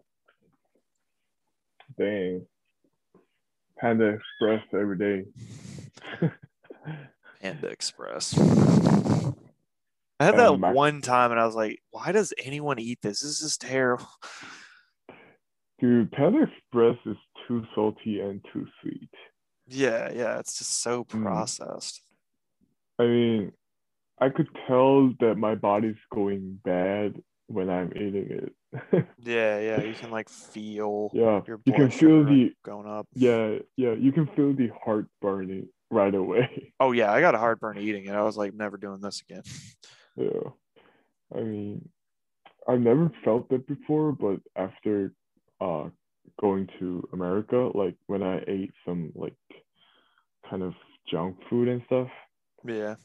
Dang. Panda Express every day. <laughs> Panda Express. I had that Um, one time and I was like, why does anyone eat this? This is terrible. Dude, Panda Express is too salty and too sweet. Yeah, yeah. It's just so Mm. processed. I mean, I could tell that my body's going bad when I'm eating it. <laughs> Yeah, yeah. You can like feel yeah, your you can feel the going up. yeah, yeah, you can feel the heart burning right away. <laughs> Oh yeah, I got a heartburn eating it. I was like, never doing this again. <laughs> Yeah. I mean, I've never felt that before, but after uh going to America, like when I ate some like kind of junk food and stuff, Yeah.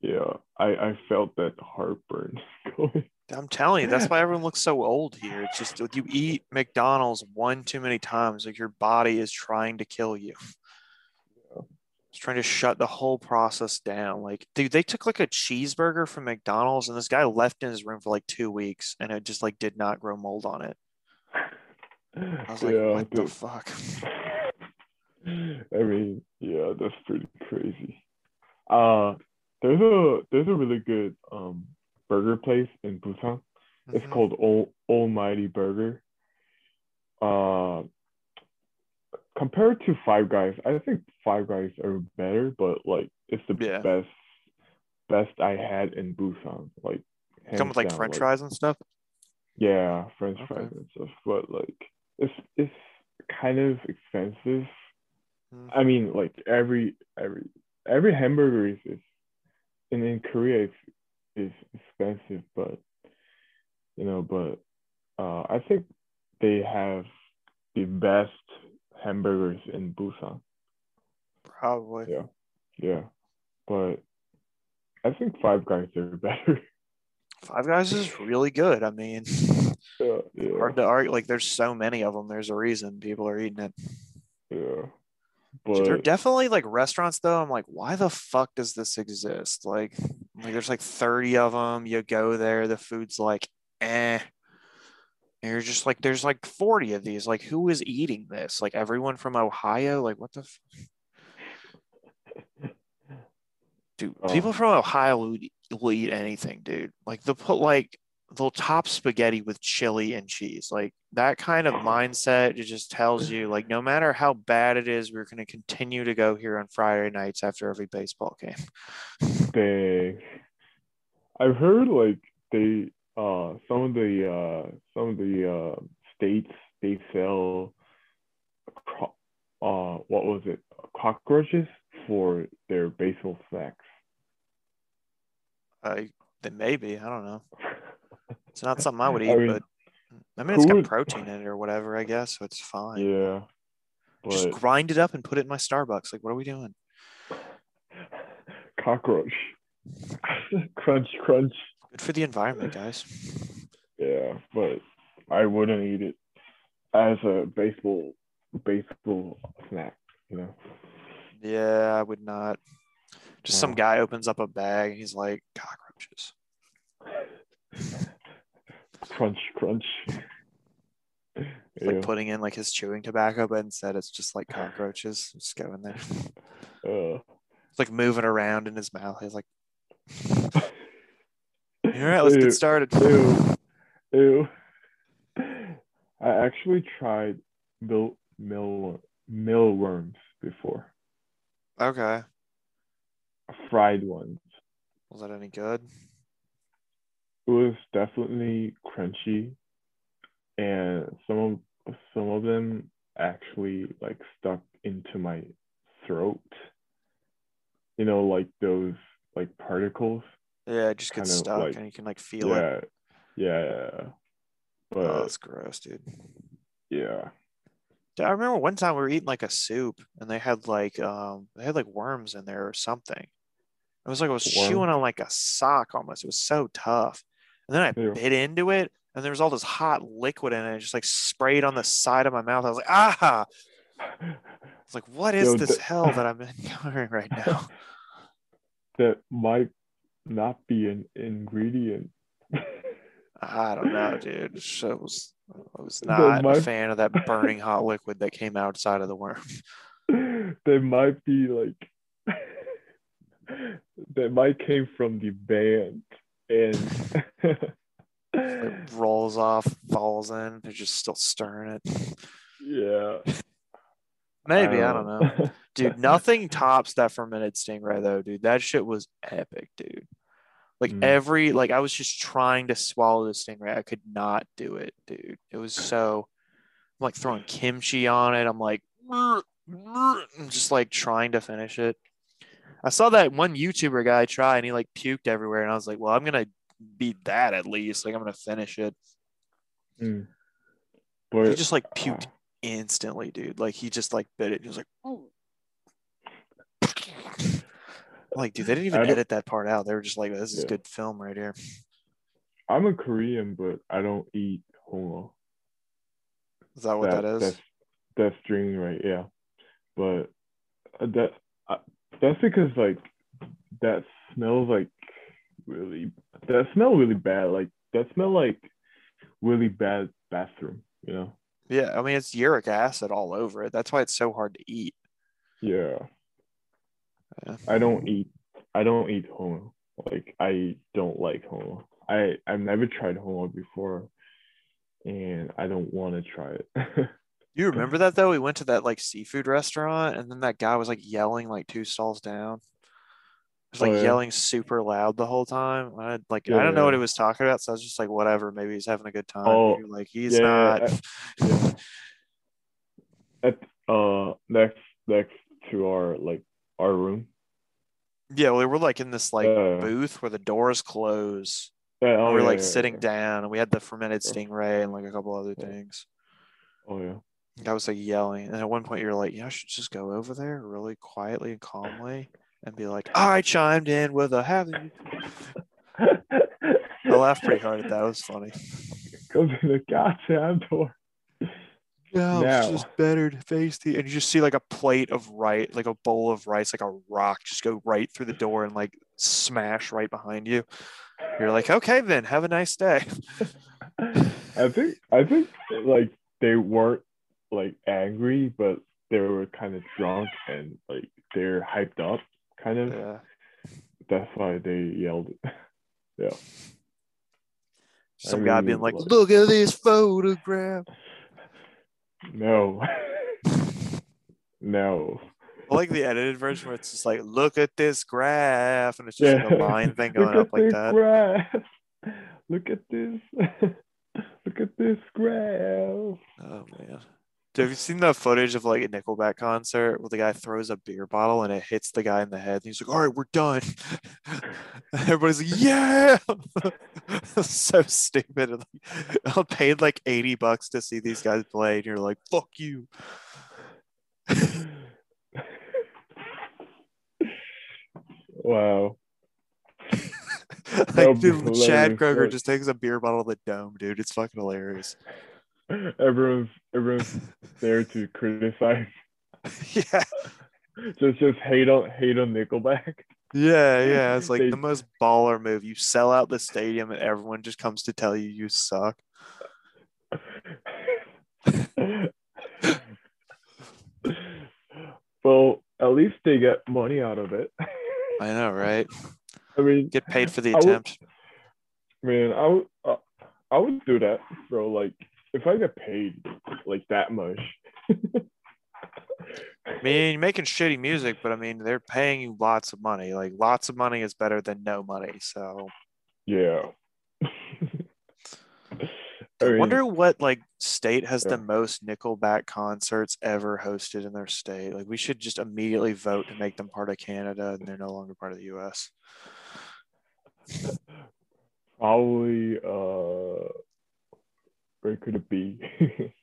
Yeah, I I felt that heartburn. <laughs> I'm telling you, that's <laughs> why everyone looks so old here. It's just like you eat McDonald's one too many times, like your body is trying to kill you. It's trying to shut the whole process down. Like, dude, they took like a cheeseburger from McDonald's and this guy left in his room for like two weeks and it just like did not grow mold on it. I was like, yeah, what the fuck? <laughs> I mean, yeah, that's pretty crazy. Uh there's a there's a really good um burger place in Busan. It's Mhm. called Al- Almighty Burger. Uh, compared to Five Guys, I think Five Guys are better, but like it's the Yeah. best best I had in Busan. Like Come with like down, French fries and stuff. Yeah, French Okay. fries and stuff. But like it's it's kind of expensive. Hmm. I mean, like every every every hamburger is, is in in Korea is is expensive, but you know, but uh, I think they have the best hamburgers in Busan. Probably. Yeah, yeah, but I think Five Guys are <laughs> better. Five Guys is really good. I mean, yeah, <laughs> yeah, hard to argue. Like, there's so many of them. There's a reason people are eating it. yeah. There are definitely like restaurants though. I'm like, why the fuck does this exist? Like, like there's like 30 of them. You go there, the food's like, eh. And you're just like, there's like 40 of these. Like, who is eating this? Like everyone from Ohio? Like, what the? F- dude, Oh. people from Ohio will eat, eat anything, dude. Like they'll put like they'll top spaghetti with chili and cheese. Like that kind of mindset it just tells you like no matter how bad it is, we're going to continue to go here on Friday nights after every baseball game. <laughs> they, I've heard like they uh some of the uh some of the uh states they sell cro- uh what was it cockroaches for their baseball snacks. Uh, then maybe I don't know. <laughs> It's not something I would eat, I mean, but I mean it's got would- protein in it or whatever. I guess so it's fine. Yeah, Just grind it up and put it in my Starbucks. Like, what are we doing? <laughs> cockroach, <laughs> crunch, crunch. Good for the environment, guys. Yeah, but I wouldn't eat it as a baseball baseball snack. You know. Yeah, I would not. Just some guy opens up a bag and he's like, cockroaches. Crunch, crunch. It's like putting in like his chewing tobacco, but instead it's just like cockroaches just go in there. <laughs> uh, It's like moving around in his mouth. He's like, <laughs> All right, let's Ew. get started. Ew. Ew. I actually tried mill mill mealworms before. Okay. Fried ones. Was that any good? It was definitely crunchy, and some of some of them actually like stuck into my throat. You know, like those like particles. Yeah, it just gets stuck like- and you can like feel it. yeah, yeah. But Oh, that's gross, dude. yeah, I remember one time we were eating like a soup and they had like um they had like worms in there or something. It was like I was Worm? chewing on like a sock almost. It was so tough. And then I Ew. bit into it and there was all this hot liquid in it. It just like sprayed on the side of my mouth. I was like, ah. It's like, what is Yo, this the- hell that I'm <laughs> encountering right now? <laughs> that might not be an ingredient. I don't know, dude. So was I was That not a fan of that burning hot liquid that came outside of the worm. <laughs> they might be like that might came from the band and It <laughs> rolls off, falls in. They're just still stirring it. yeah Maybe I don't know. dude <laughs> nothing tops that fermented stingray though dude that shit was epic dude like Mm. every like i was just trying to swallow the stingray i could not do it dude it was so i'm like throwing kimchi on it i'm like I'm just like trying to finish it i saw that one youtuber guy try and he like puked everywhere and i was like well i'm gonna beat that at least like i'm gonna finish it. Mm. but he just like puked instantly dude. Like he just like bit it he was like oh. <laughs> like dude they didn't even edit that part out. They were just like this is Yeah. good film right here. I'm a korean but i don't eat hongeo is that what that is? that's that's string right? Yeah. But uh, that uh, that's because like that smells like really that smell really bad like that smell like really bad bathroom you know? Yeah i mean it's uric acid all over it. That's why it's so hard to eat. Yeah. Yeah. i don't eat i don't eat homo like i don't like homo i i've never tried homo before and i don't want to try it <laughs> you remember that though? We went to that like seafood restaurant and then that guy was like yelling like two stalls down. He was like Oh, yeah. yelling super loud the whole time. I like Yeah, I don't know what he was talking about so I was just like whatever. Maybe he's having a good time. Oh, like he's not. yeah. <laughs> at uh next next to our like our room. Yeah, well, we were like in this like Uh, booth where the doors close. yeah, oh, we're yeah, like sitting down, and we had the fermented stingray and like a couple other things. oh yeah I was like yelling, and at one point you're like, "Yeah, I should just go over there really quietly and calmly and be like, I chimed in with a have you." I laughed pretty hard at that. It was funny. <laughs> Go to the goddamn door. Yeah, Now. it's just better to face the. And you just see like a plate of rice, like a bowl of rice, like a rock, just go right through the door and like smash right behind you. You're like, okay, then have a nice day. <laughs> I think I think like they weren't like angry, but they were kind of drunk and like they're hyped up, kind of. Yeah. That's why they yelled. <laughs> yeah. Some I guy being like, like- look at this photograph. <laughs> No. <laughs> no. I like the edited version where it's just like, look at this graph, and it's just like a line thing going up like that. graph. Look at this. Look at this graph. Oh man. Have you seen the footage of like a Nickelback concert where the guy throws a beer bottle and it hits the guy in the head? And he's like, all right, we're done. <laughs> Everybody's like, yeah. <laughs> so stupid. And, like, I paid like 80 bucks to see these guys play, and you're like, fuck you. wow. <laughs> like, dude, Chad Kroeger just takes a beer bottle to the dome, dude. It's fucking hilarious. <laughs> Everyone's everyone's there to <laughs> criticize. yeah. <laughs> Just just hate on hate on Nickelback. Yeah, yeah. It's like They- the most baller move. You sell out the stadium and everyone just comes to tell you you suck. well, at least they get money out of it. I know, right? I mean, Get paid for the I would- attempt. Man, I would uh, I would do that, bro. Like if I get paid like that much. I mean, you're making shitty music, but I mean, they're paying you lots of money. Like, lots of money is better than no money. So, yeah. I mean, wonder what like state has Yeah. the most Nickelback concerts ever hosted in their state. Like, we should just immediately vote to make them part of Canada, and they're no longer part of the U.S. probably uh where could it be? <laughs>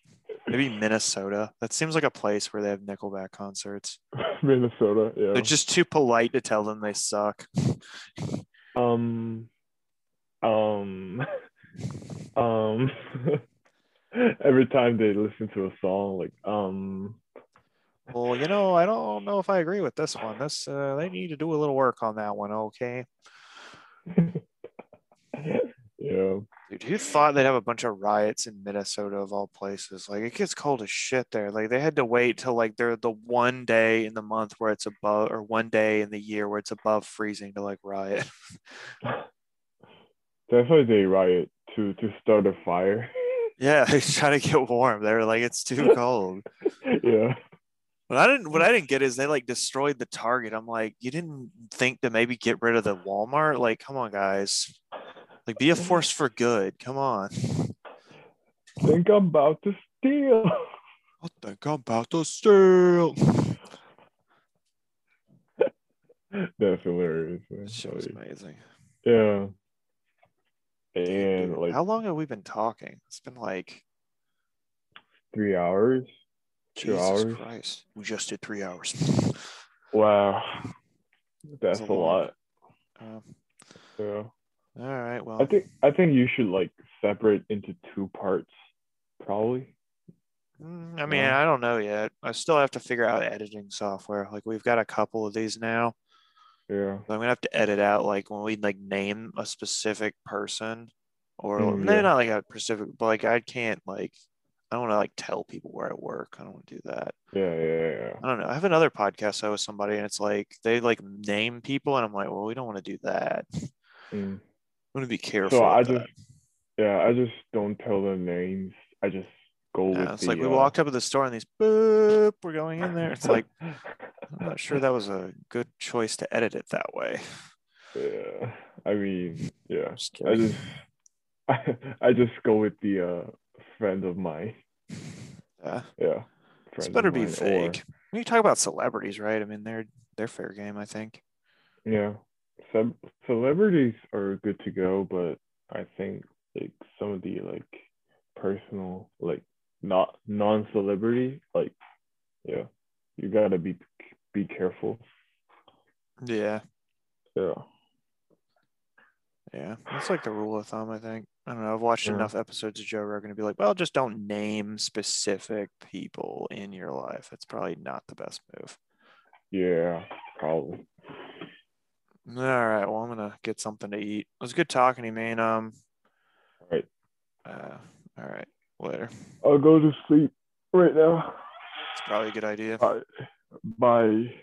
Maybe Minnesota. That seems like a place where they have Nickelback concerts. <laughs> Minnesota, yeah. They're just too polite to tell them they suck. <laughs> um um um every time they listen to a song like um Well, you know, I don't know if I agree with this one. This uh, they need to do a little work on that one. Okay. Yeah Dude, who thought they'd have a bunch of riots in Minnesota of all places? Like it gets cold as shit there. Like they had to wait till like they're the one day in the month where it's above or one day in the year where it's above freezing to like riot. <laughs> that's why they riot to to start a fire <laughs> yeah, they're trying to get warm. They were like, it's too cold. <laughs> yeah What I didn't what I didn't get is they like destroyed the Target. I'm like, you didn't think to maybe get rid of the Walmart? Like, come on, guys. Like be a force for good. Come on. think i'm about to steal What the I'm about to steal? <laughs> that's hilarious man. That shit was Like, amazing. yeah and Dude, like how long have we been talking? It's been like three hours Two Jesus hours? Christ. We just did three hours. wow that's a a lot. lot Uh, yeah all right. Well, I think I think you should like separate into two parts, probably. mm, I mean. I don't know yet. I still have to figure out editing software. Like we've got a couple of these now. Yeah. But I'm gonna have to edit out like when we like name a specific person, or Mm, maybe yeah. not like a specific, but like I can't like I don't want to like tell people where I work. I don't want to do that. Yeah, yeah, yeah. I don't know. I have another podcast I with somebody, and it's like they like name people, and I'm like, well, we don't want to do that. I'm gonna be careful. So I just, that. yeah, I just don't tell them names. I just go Yeah, with it's the. like we uh, walked up at the store, and these boop, we're going in there. It's like I'm not sure that was a good choice to edit it that way. <laughs> yeah. I mean, yeah. Just I just, I, <laughs> I just go with the uh friend of mine. Yeah. Yeah. It's better be mine, or- fake. When you talk about celebrities, right? I mean, they're they're fair game, I think. Yeah. Some celebrities are good to go, but I think like some of the like personal like not non-celebrity like yeah you gotta be be careful Yeah, yeah yeah. That's like the rule of thumb, I think. I don't know. I've watched Yeah. enough episodes of Joe Rogan to be like, well, just don't name specific people in your life. It's probably not the best move. yeah probably All right. Well, I'm gonna get something to eat. It was good talking to you, man. Um. all right Uh. All right. Later. I'll go to sleep right now It's probably a good idea. all right bye